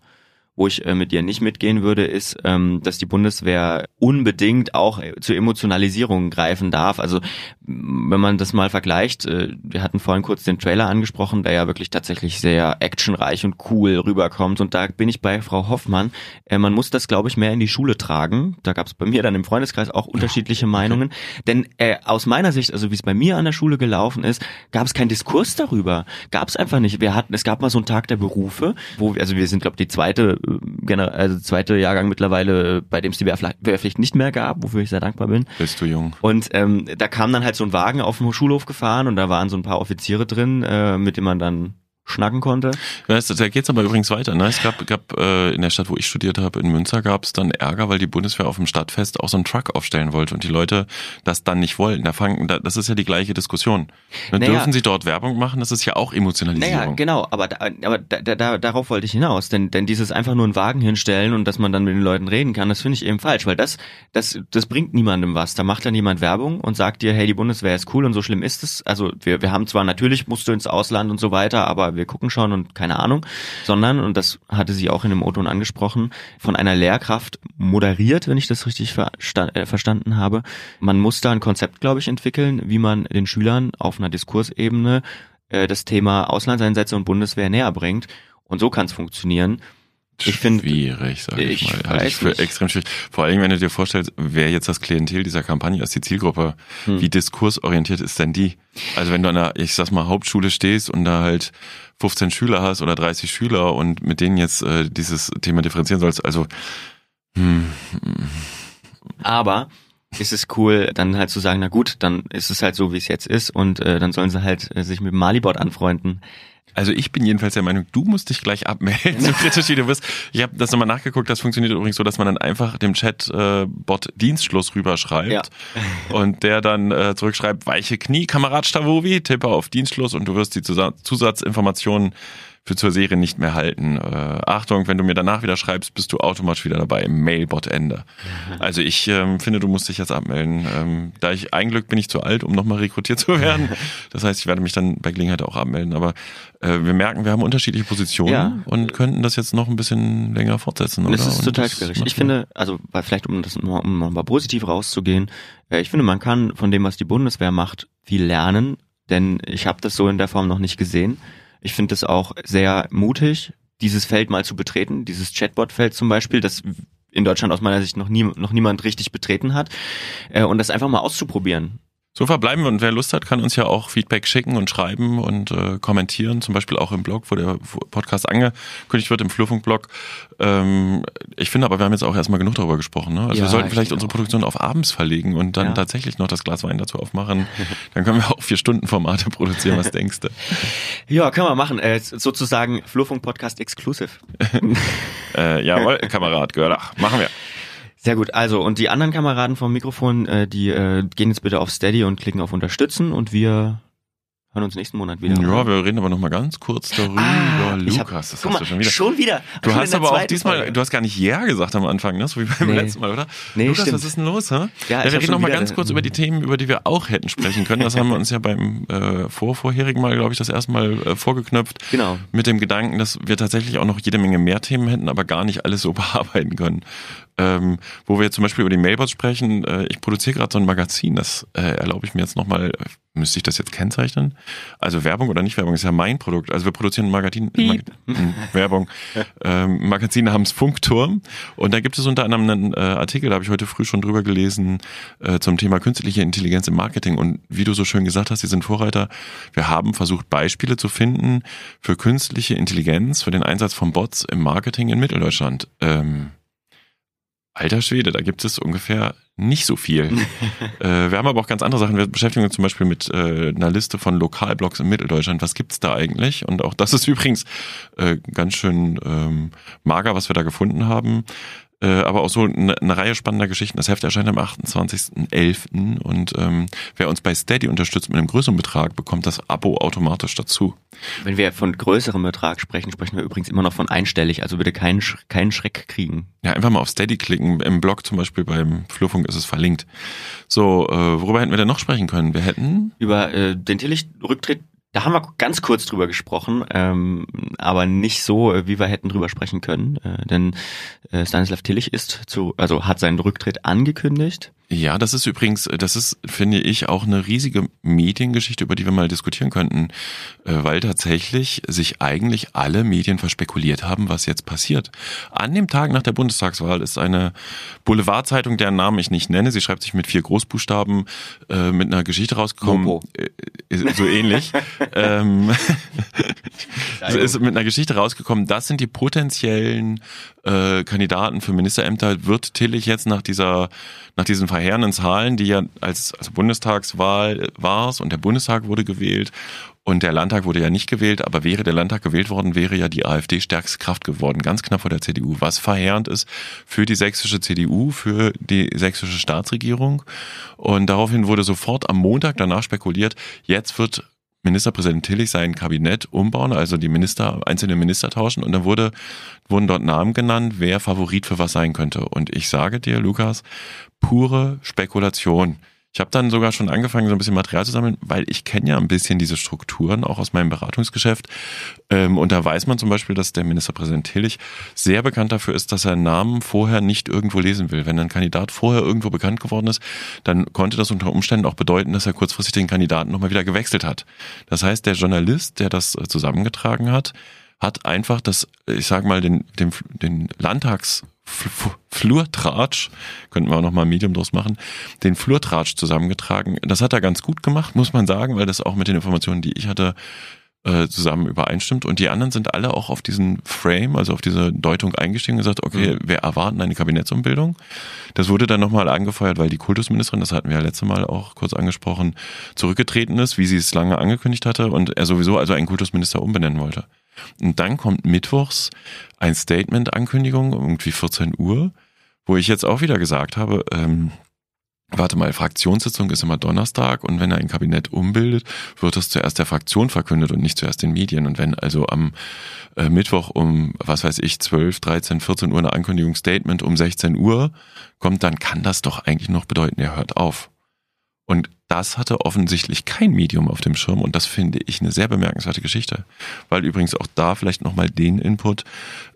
Wo ich äh, mit dir nicht mitgehen würde, ist, ähm, dass die Bundeswehr unbedingt auch äh, zur Emotionalisierung greifen darf. Also wenn man das mal vergleicht, äh, wir hatten vorhin kurz den Trailer angesprochen, der ja wirklich tatsächlich sehr actionreich und cool rüberkommt. Und da bin ich bei Frau Hoffmann. Äh, man muss das, glaube ich, mehr in die Schule tragen. Da gab es bei mir dann im Freundeskreis auch unterschiedliche Meinungen. Denn äh, aus meiner Sicht, also wie es bei mir an der Schule gelaufen ist, gab es keinen Diskurs darüber. Gab es einfach nicht. Wir hatten, es gab mal so einen Tag der Berufe, wo wir, also wir sind, glaube ich, die zweite, äh, Gener also zweite Jahrgang mittlerweile, bei dem es die Wehrpflicht, nicht mehr gab, wofür ich sehr dankbar bin. Bist du jung? Und ähm, da kam dann halt so ein Wagen auf dem Schulhof gefahren und da waren so ein paar Offiziere drin, äh, mit denen man dann schnacken konnte. Du, da geht's aber übrigens weiter. Ne? Es gab, gab äh, in der Stadt, wo ich studiert habe, in Münster, gab es dann Ärger, weil die Bundeswehr auf dem Stadtfest auch so einen Truck aufstellen wollte und die Leute das dann nicht wollten. Da fangen, da, das ist ja die gleiche Diskussion. Dann Naja. dürfen sie dort Werbung machen, das ist ja auch Emotionalisierung. Naja, genau, aber, da, aber da, da, darauf wollte ich hinaus, denn, denn dieses einfach nur einen Wagen hinstellen und dass man dann mit den Leuten reden kann, das finde ich eben falsch, weil das, das, das bringt niemandem was. Da macht dann jemand Werbung und sagt dir, hey, die Bundeswehr ist cool und so schlimm ist es. Also wir, wir haben zwar natürlich musst du ins Ausland und so weiter, aber wir gucken schon und keine Ahnung, sondern, und das hatte sie auch in dem O-Ton angesprochen, von einer Lehrkraft moderiert, wenn ich das richtig versta äh, verstanden habe. Man muss da ein Konzept, glaube ich, entwickeln, wie man den Schülern auf einer Diskursebene äh, das Thema Auslandseinsätze und Bundeswehr näher bringt. Und so kann es funktionieren. Ich finde, schwierig, sage ich, ich mal. Halte ich für nicht. extrem schwierig. Vor allem, wenn du dir vorstellst, wer jetzt das Klientel dieser Kampagne ist, die Zielgruppe, Hm. wie diskursorientiert ist denn die? Also wenn du an der, ich sag mal, Hauptschule stehst und da halt 15 Schüler hast oder 30 Schüler und mit denen jetzt äh, dieses Thema differenzieren sollst, also hm, aber ist es cool, dann halt zu sagen, na gut, dann ist es halt so, wie es jetzt ist und äh, dann sollen sie halt äh, sich mit dem Malibot anfreunden. Also ich bin jedenfalls der Meinung, du musst dich gleich abmelden, so kritisch wie du bist. Ich habe das nochmal nachgeguckt, das funktioniert übrigens so, dass man dann einfach dem Chat-Bot Dienstschluss rüberschreibt Ja. und der dann äh, zurückschreibt, weiche Knie, Kamerad Stavovi, tippe auf Dienstschluss und du wirst die Zusa- Zusatzinformationen für zur Serie nicht mehr halten. Äh, Achtung, wenn du mir danach wieder schreibst, bist du automatisch wieder dabei im Mailbot-Ende. Also ich ähm, finde, du musst dich jetzt abmelden. Ähm, da ich Eigenglück bin ich zu alt, um nochmal rekrutiert zu werden. Das heißt, ich werde mich dann bei Gelegenheit auch abmelden. Aber äh, wir merken, wir haben unterschiedliche Positionen Ja. und könnten das jetzt noch ein bisschen länger fortsetzen. Oder? es ist total das schwierig. Ich finde, also vielleicht um das noch, um mal positiv rauszugehen, äh, ich finde, man kann von dem, was die Bundeswehr macht, viel lernen, denn ich habe das so in der Form noch nicht gesehen. Ich finde es auch sehr mutig, dieses Feld mal zu betreten, dieses Chatbot-Feld zum Beispiel, das in Deutschland aus meiner Sicht noch nie noch niemand richtig betreten hat, äh, und das einfach mal auszuprobieren. So verbleiben wir und wer Lust hat, kann uns ja auch Feedback schicken und schreiben und äh, kommentieren, zum Beispiel auch im Blog, wo der Podcast angekündigt wird, im Flurfunk-Blog. Ähm, ich finde aber, wir haben jetzt auch erstmal genug darüber gesprochen. Ne? Also Ja, wir sollten ich vielleicht unsere auch. Produktion auf abends verlegen und dann Ja. tatsächlich noch das Glas Wein dazu aufmachen. dann können wir auch vier Stunden Formate produzieren. Was denkst du? Ja, können wir machen. Äh, sozusagen Flurfunk-Podcast Exclusive. Äh, jawohl, Kamerad Görlach. Machen wir. Sehr gut. Also, und die anderen Kameraden vom Mikrofon, äh, die äh, gehen jetzt bitte auf Steady und klicken auf Unterstützen und wir hören uns nächsten Monat wieder. Ja, wir reden aber noch mal ganz kurz darüber. Ah, ich hab- Lukas, das hast mal, du schon wieder. Schon wieder. Du Schon hast aber auch diesmal, Folge. du hast gar nicht Ja gesagt am Anfang, ne? so wie beim Nee. letzten Mal, oder? Nee, Lukas, stimmt. was ist denn los, hä? Ja, ich wir reden schon noch mal wieder- ganz kurz über die Themen, über die wir auch hätten sprechen können. Das haben wir uns ja beim äh, vorvorherigen Mal, glaube ich, das erste Mal äh, vorgeknöpft. Genau. Mit dem Gedanken, dass wir tatsächlich auch noch jede Menge mehr Themen hätten, aber gar nicht alles so bearbeiten können. Ähm, wo wir jetzt zum Beispiel über die Mailbots sprechen, äh, ich produziere gerade so ein Magazin, das äh, erlaube ich mir jetzt nochmal, äh, müsste ich das jetzt kennzeichnen? Also Werbung oder nicht Werbung, ist ja mein Produkt. Also wir produzieren ein Magazin, Mag ein Werbung, ähm, Magazin namens Funkturm und da gibt es unter anderem einen äh, Artikel, da habe ich heute früh schon drüber gelesen, äh, zum Thema künstliche Intelligenz im Marketing und wie du so schön gesagt hast, die sind Vorreiter. Wir haben versucht, Beispiele zu finden für künstliche Intelligenz, für den Einsatz von Bots im Marketing in Mitteldeutschland. Ähm, Alter Schwede, da gibt es ungefähr nicht so viel. äh, wir haben aber auch ganz andere Sachen. Wir beschäftigen uns zum Beispiel mit äh, einer Liste von Lokalblogs in Mitteldeutschland. Was gibt's da eigentlich? Und auch das ist übrigens äh, ganz schön ähm, mager, was wir da gefunden haben. Äh, aber auch so eine, eine Reihe spannender Geschichten. Das Heft erscheint am 28.11. Und ähm, wer uns bei Steady unterstützt mit einem größeren Betrag, bekommt das Abo automatisch dazu. Wenn wir von größerem Betrag sprechen, sprechen wir übrigens immer noch von einstellig, also bitte keinen, keinen Schreck kriegen. Ja, einfach mal auf Steady klicken. Im Blog zum Beispiel beim Flurfunk ist es verlinkt. So, äh, worüber hätten wir denn noch sprechen können? Wir hätten Über äh, den Tillich-Rücktritt, da haben wir ganz kurz drüber gesprochen, ähm, aber nicht so, äh, wie wir hätten drüber sprechen können. Äh, denn äh, Stanislav Tillich ist zu, also hat seinen Rücktritt angekündigt. Ja, das ist übrigens, das ist, finde ich, auch eine riesige Mediengeschichte, über die wir mal diskutieren könnten, äh, weil tatsächlich sich eigentlich alle Medien verspekuliert haben, was jetzt passiert. An dem Tag nach der Bundestagswahl ist eine Boulevardzeitung, deren Namen ich nicht nenne, sie schreibt sich mit vier Großbuchstaben, äh, mit einer Geschichte rausgekommen, Mopo. äh, äh, so ähnlich. ähm, ist mit einer Geschichte rausgekommen, das sind die potenziellen äh, Kandidaten für Ministerämter. Wird Tillich jetzt nach dieser, nach diesen verheerenden Zahlen, die ja als also Bundestagswahl war's und der Bundestag wurde gewählt und der Landtag wurde ja nicht gewählt, aber wäre der Landtag gewählt worden, wäre ja die AfD stärkste Kraft geworden, ganz knapp vor der CDU, was verheerend ist für die sächsische CDU, für die sächsische Staatsregierung. Und daraufhin wurde sofort am Montag danach spekuliert, jetzt wird Ministerpräsident Tillich sein Kabinett umbauen, also die Minister, einzelne Minister tauschen und dann wurde, wurden dort Namen genannt, wer Favorit für was sein könnte. Und ich sage dir, Lukas, pure Spekulation. Ich habe dann sogar schon angefangen, so ein bisschen Material zu sammeln, weil ich kenne ja ein bisschen diese Strukturen, auch aus meinem Beratungsgeschäft. Ähm, und da weiß man zum Beispiel, dass der Ministerpräsident Tillich sehr bekannt dafür ist, dass er Namen vorher nicht irgendwo lesen will. Wenn ein Kandidat vorher irgendwo bekannt geworden ist, dann konnte das unter Umständen auch bedeuten, dass er kurzfristig den Kandidaten nochmal wieder gewechselt hat. Das heißt, der Journalist, der das äh, zusammengetragen hat, hat einfach das, ich sag mal, den, den, den Landtags Flurtratsch, könnten wir auch nochmal ein Medium draus machen, den Flurtratsch zusammengetragen. Das hat er ganz gut gemacht, muss man sagen, weil das auch mit den Informationen, die ich hatte, äh, zusammen übereinstimmt. Und die anderen sind alle auch auf diesen Frame, also auf diese Deutung eingestiegen und gesagt, okay, Mhm. wir erwarten eine Kabinettsumbildung. Das wurde dann nochmal angefeuert, weil die Kultusministerin, das hatten wir ja letzte Mal auch kurz angesprochen, zurückgetreten ist, wie sie es lange angekündigt hatte und er sowieso also einen Kultusminister umbenennen wollte. Und dann kommt mittwochs ein Statement-Ankündigung, irgendwie 14 Uhr, wo ich jetzt auch wieder gesagt habe, ähm, warte mal, Fraktionssitzung ist immer Donnerstag und wenn er ein Kabinett umbildet, wird das zuerst der Fraktion verkündet und nicht zuerst den Medien. Und wenn also am äh, Mittwoch um, was weiß ich, 12, 13, 14 Uhr eine Ankündigung, Statement um 16 Uhr kommt, dann kann das doch eigentlich noch bedeuten, er hört auf. Und das hatte offensichtlich kein Medium auf dem Schirm und das finde ich eine sehr bemerkenswerte Geschichte. Weil übrigens auch da vielleicht nochmal den Input,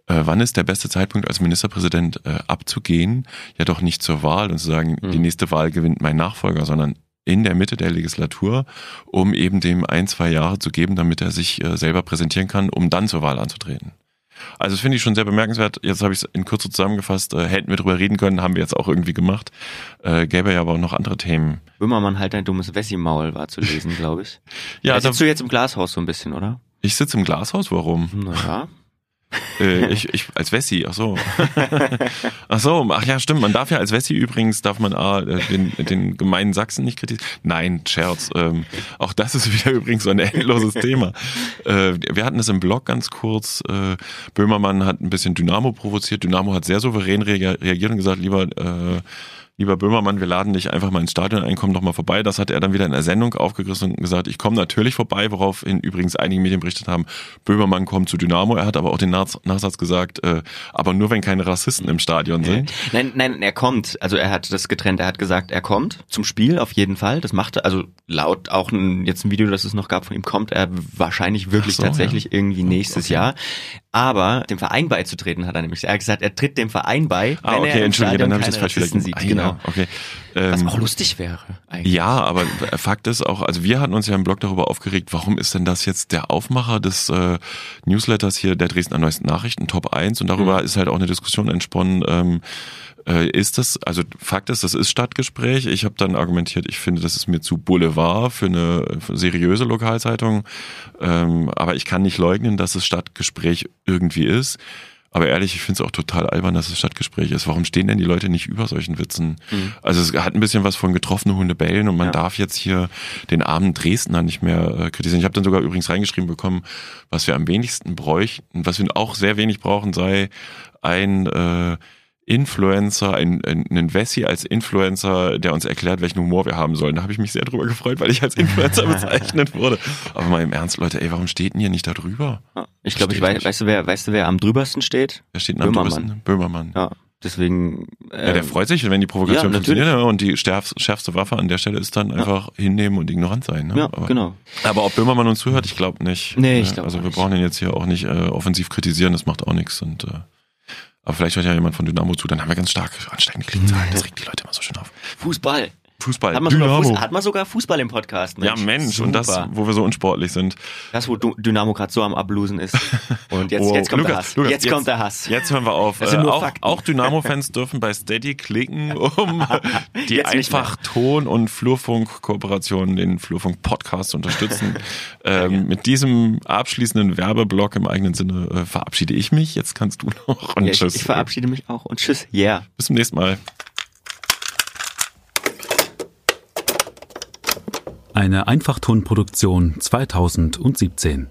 äh, wann ist der beste Zeitpunkt als Ministerpräsident äh, abzugehen? Ja doch nicht zur Wahl und zu sagen, Mhm. die nächste Wahl gewinnt mein Nachfolger, sondern in der Mitte der Legislatur, um eben dem ein, zwei Jahre zu geben, damit er sich äh, selber präsentieren kann, um dann zur Wahl anzutreten. Also das finde ich schon sehr bemerkenswert. Jetzt habe ich es in Kürze zusammengefasst. Äh, hätten wir drüber reden können, haben wir jetzt auch irgendwie gemacht. Äh, gäbe ja aber auch noch andere Themen. Böhmermann halt ein dummes Wessi-Maul war zu lesen, glaube ich. Ja, da da, sitzt du jetzt im Glashaus so ein bisschen, oder? ich sitze im Glashaus, warum? Naja. Äh, ich, ich als Wessi, ach so. ach so, ach ja, stimmt. Man darf ja als Wessi übrigens, darf man ah, äh, den, den gemeinen Sachsen nicht kritisieren. Nein, Scherz. Ähm, auch das ist wieder übrigens so ein endloses Thema. Äh, wir hatten es im Blog ganz kurz. Äh, Böhmermann hat ein bisschen Dynamo provoziert. Dynamo hat sehr souverän rea- reagiert und gesagt, lieber äh, lieber Böhmermann, wir laden dich einfach mal ins Stadion ein, komm doch mal vorbei. Das hat er dann wieder in der Sendung aufgegriffen und gesagt, ich komme natürlich vorbei, woraufhin übrigens einige Medien berichtet haben, Böhmermann kommt zu Dynamo. Er hat aber auch den Nach Nachsatz gesagt, äh, aber nur wenn keine Rassisten im Stadion sind. Nein, nein, er kommt. Also er hat das getrennt. Er hat gesagt, er kommt zum Spiel auf jeden Fall. Das macht er, also laut auch ein, jetzt ein Video, das es noch gab von ihm, kommt er wahrscheinlich wirklich so, tatsächlich ja. irgendwie nächstes Okay. Jahr. Aber dem Verein beizutreten hat er nämlich. Er hat gesagt, er tritt dem Verein bei, Ah, wenn okay, er im Stadion dann habe ich das keine falsch Rassisten sieht. Ah, Genau. Okay. Was Ähm, auch lustig wäre. Eigentlich. Ja, aber Fakt ist auch, also wir hatten uns ja im Blog darüber aufgeregt, warum ist denn das jetzt der Aufmacher des äh, Newsletters hier der Dresdner Neuesten Nachrichten Top 1 und darüber Mhm. ist halt auch eine Diskussion entsponnen, ähm, äh, ist das, also Fakt ist, das ist Stadtgespräch. Ich habe dann argumentiert, ich finde, das ist mir zu Boulevard für eine, für seriöse Lokalzeitung, ähm, aber ich kann nicht leugnen, dass es Stadtgespräch irgendwie ist. Aber ehrlich, ich finde es auch total albern, dass es Stadtgespräch ist. Warum stehen denn die Leute nicht über solchen Witzen? Also es hat ein bisschen was von getroffene Hunde bellen und man Ja. darf jetzt hier den armen Dresdner nicht mehr äh, kritisieren. Ich habe dann sogar übrigens reingeschrieben bekommen, was wir am wenigsten bräuchten, was wir auch sehr wenig brauchen, sei ein äh, Influencer, ein, ein, ein Wessi als Influencer, der uns erklärt, welchen Humor wir haben sollen. Da habe ich mich sehr drüber gefreut, weil ich als Influencer bezeichnet wurde. Aber mal im Ernst, Leute, ey, warum steht denn hier nicht da drüber? Ich glaube, ich weiß, weißt du, wer, weißt du, wer am drübersten steht? Wer steht am drübersten? Böhmermann. Ja, deswegen. Äh, Ja, der freut sich, wenn die Provokation ja, funktioniert ja, und die schärfste, Waffe an der Stelle ist dann einfach hinnehmen und ignorant sein. Ne? Ja, aber, genau. aber ob Böhmermann uns zuhört, ich glaube nicht. Nee, ich Ne? glaub Also wir nicht. brauchen ihn jetzt hier auch nicht äh, offensiv kritisieren, das macht auch nichts. Und, äh, aber vielleicht hört ja jemand von Dynamo zu, dann haben wir ganz stark ansteigende Klickzahlen. Das regt die Leute immer so schön auf. Fußball. Fußball, Hat man, sogar Dynamo. Fußball, hat man sogar Fußball im Podcast. ja, Mensch, und das, Super. wo wir so unsportlich sind. Das, wo Dynamo gerade so am Ablosen ist. Und jetzt, Oh, jetzt kommt der Lukas, Hass. Lukas, jetzt, kommt der Hass. Jetzt hören wir auf. Äh, nur auch auch Dynamo-Fans dürfen bei Steady klicken, um die Jetzt einfach Ton- und Flurfunk-Kooperation, den Flurfunk-Podcast zu unterstützen. ähm, mit diesem abschließenden Werbeblock im eigenen Sinne äh, verabschiede ich mich. Jetzt kannst du noch. Und Ja, ich, tschüss. ich verabschiede mich auch und tschüss. Yeah. Bis zum nächsten Mal. Eine Einfachtonproduktion 2017.